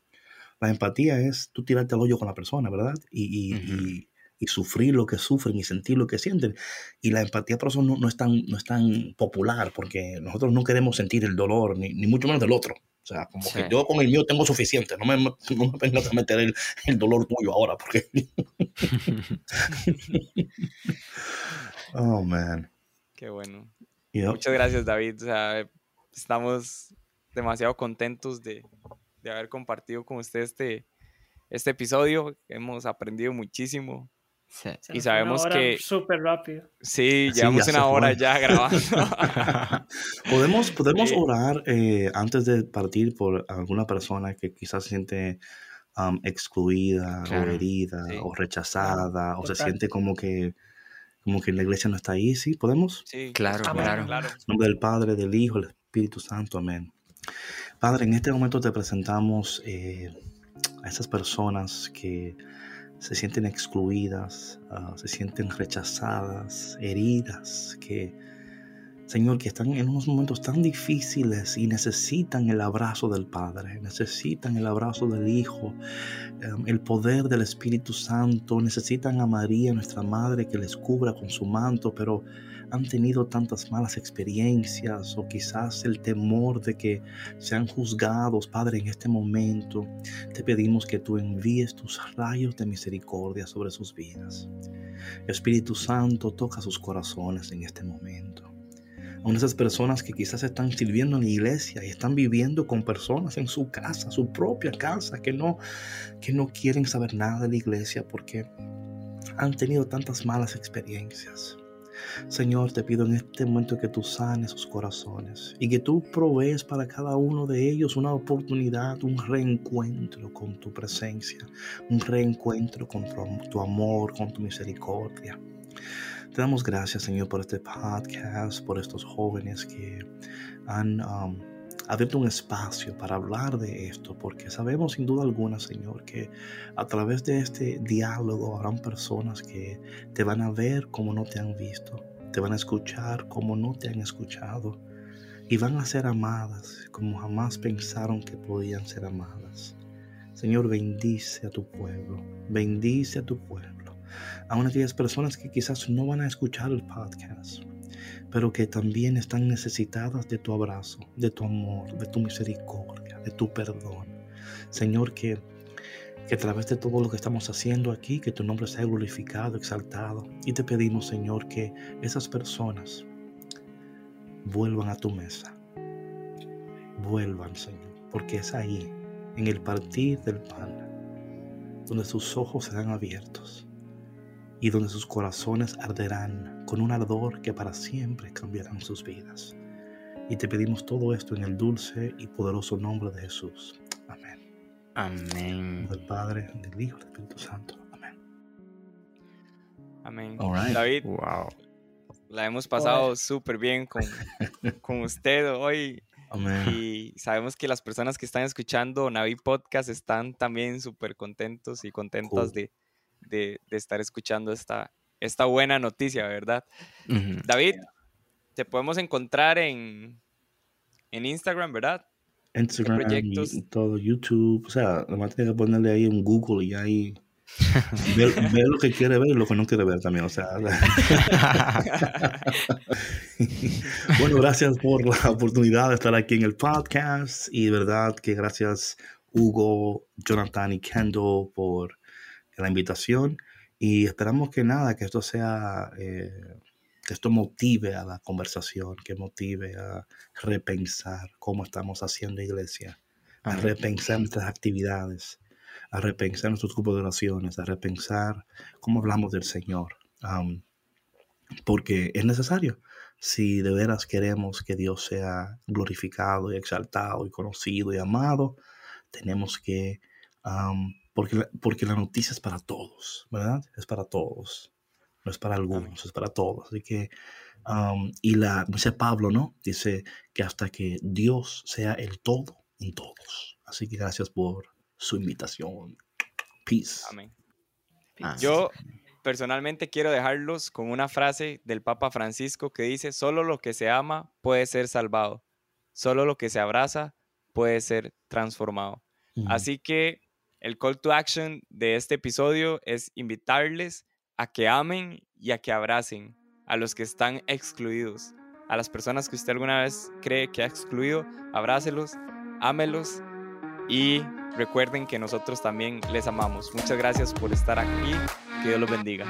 La empatía es tú tirarte al hoyo con la persona, ¿verdad? Y, y, Ujú. y- y sufrir lo que sufren y sentir lo que sienten. Y la empatía por eso no, no es, tan, no es tan popular, porque nosotros no queremos sentir el dolor, ni, ni mucho menos del otro. O sea, como que yo con el mío tengo suficiente. No me, no me vengas a meter el, el dolor tuyo ahora, porque. oh, man. Qué bueno. Muchas gracias, David. O sea, estamos demasiado contentos de, de haber compartido con usted este, este episodio. Hemos aprendido muchísimo. Sí. Y sabemos que... Súper rápido. Sí, llevamos una hora ya grabando. podemos podemos orar eh, antes de partir por alguna persona que quizás se siente um, excluida o herida o rechazada o se siente como que como que la iglesia no está ahí, ¿sí? ¿Podemos? Sí, claro, claro. claro. En nombre del Padre, del Hijo, del Espíritu Santo, amén. Padre, en este momento te presentamos eh, a esas personas que se sienten excluidas, ah, se sienten rechazadas, heridas, que, Señor, que están en unos momentos tan difíciles y necesitan el abrazo del Padre, necesitan el abrazo del Hijo, em, el poder del Espíritu Santo, necesitan a María, nuestra Madre, que les cubra con su manto, pero han tenido tantas malas experiencias o quizás el temor de que sean juzgados, Padre, en este momento, te pedimos que tú envíes tus rayos de misericordia sobre sus vidas. Espíritu Santo, toca sus corazones en este momento. A esas personas que quizás están sirviendo en la iglesia y están viviendo con personas en su casa, su propia casa, que no, que no quieren saber nada de la iglesia porque han tenido tantas malas experiencias. Señor, te pido en este momento que tú sanes sus corazones y que tú provees para cada uno de ellos una oportunidad, un reencuentro con tu presencia, un reencuentro con tu, amor, con tu misericordia. Te damos gracias, Señor, por este podcast, por estos jóvenes que han um, abierto un espacio para hablar de esto, porque sabemos sin duda alguna, Señor, que a través de este diálogo habrán personas que te van a ver como no te han visto, te van a escuchar como no te han escuchado y van a ser amadas como jamás pensaron que podían ser amadas. Señor, bendice a tu pueblo, bendice a tu pueblo, aún aquellas personas que quizás no van a escuchar el podcast pero que también están necesitadas de tu abrazo, de tu amor, de tu misericordia, de tu perdón. Señor, que, que a través de todo lo que estamos haciendo aquí, que tu nombre sea glorificado, exaltado. Y te pedimos, Señor, que esas personas vuelvan a tu mesa. Vuelvan, Señor, porque es ahí, en el partir del pan, donde sus ojos serán abiertos y donde sus corazones arderán con un ardor que para siempre cambiarán sus vidas. Y te pedimos todo esto en el dulce y poderoso nombre de Jesús. Amén. Amén. Del Padre, del Hijo, del Espíritu Santo. Amén. Amén. David, wow. la hemos pasado súper bien con, con usted hoy. Amén. Y sabemos que las personas que están escuchando Navi Podcast están también súper contentos y contentas de, de, estar escuchando esta, esta buena noticia, ¿verdad? David, te podemos encontrar en, en Instagram, ¿verdad? Instagram, y todo, YouTube, o sea, nomás tiene que ponerle ahí en Google y ahí ver, lo que quiere ver y lo que no quiere ver también, o sea. bueno, gracias por la oportunidad de estar aquí en el podcast y de verdad que gracias Hugo, Jonathan y Kendall por la invitación y esperamos que nada, que esto sea, eh, que esto motive a la conversación, que motive a repensar cómo estamos haciendo iglesia, a repensar nuestras actividades, a repensar nuestros grupos de oraciones, a repensar cómo hablamos del Señor. porque es necesario. Si de veras queremos que Dios sea glorificado y exaltado y conocido y amado, tenemos que porque la, porque la noticia es para todos, ¿verdad? Es para todos, no es para algunos, es para todos. Así que, y la, dice Pablo, ¿no? Dice que hasta que Dios sea el todo en todos. Así que gracias por su invitación. Peace. Amén. Yo personalmente quiero dejarlos con una frase del Papa Francisco que dice, solo lo que se ama puede ser salvado, solo lo que se abraza puede ser transformado. Así que el call to action de este episodio es invitarles a que amen y a que abracen a los que están excluidos. A las personas que usted alguna vez cree que ha excluido, abrácelos, ámelos y recuerden que nosotros también les amamos. Muchas gracias por estar aquí. Que Dios los bendiga.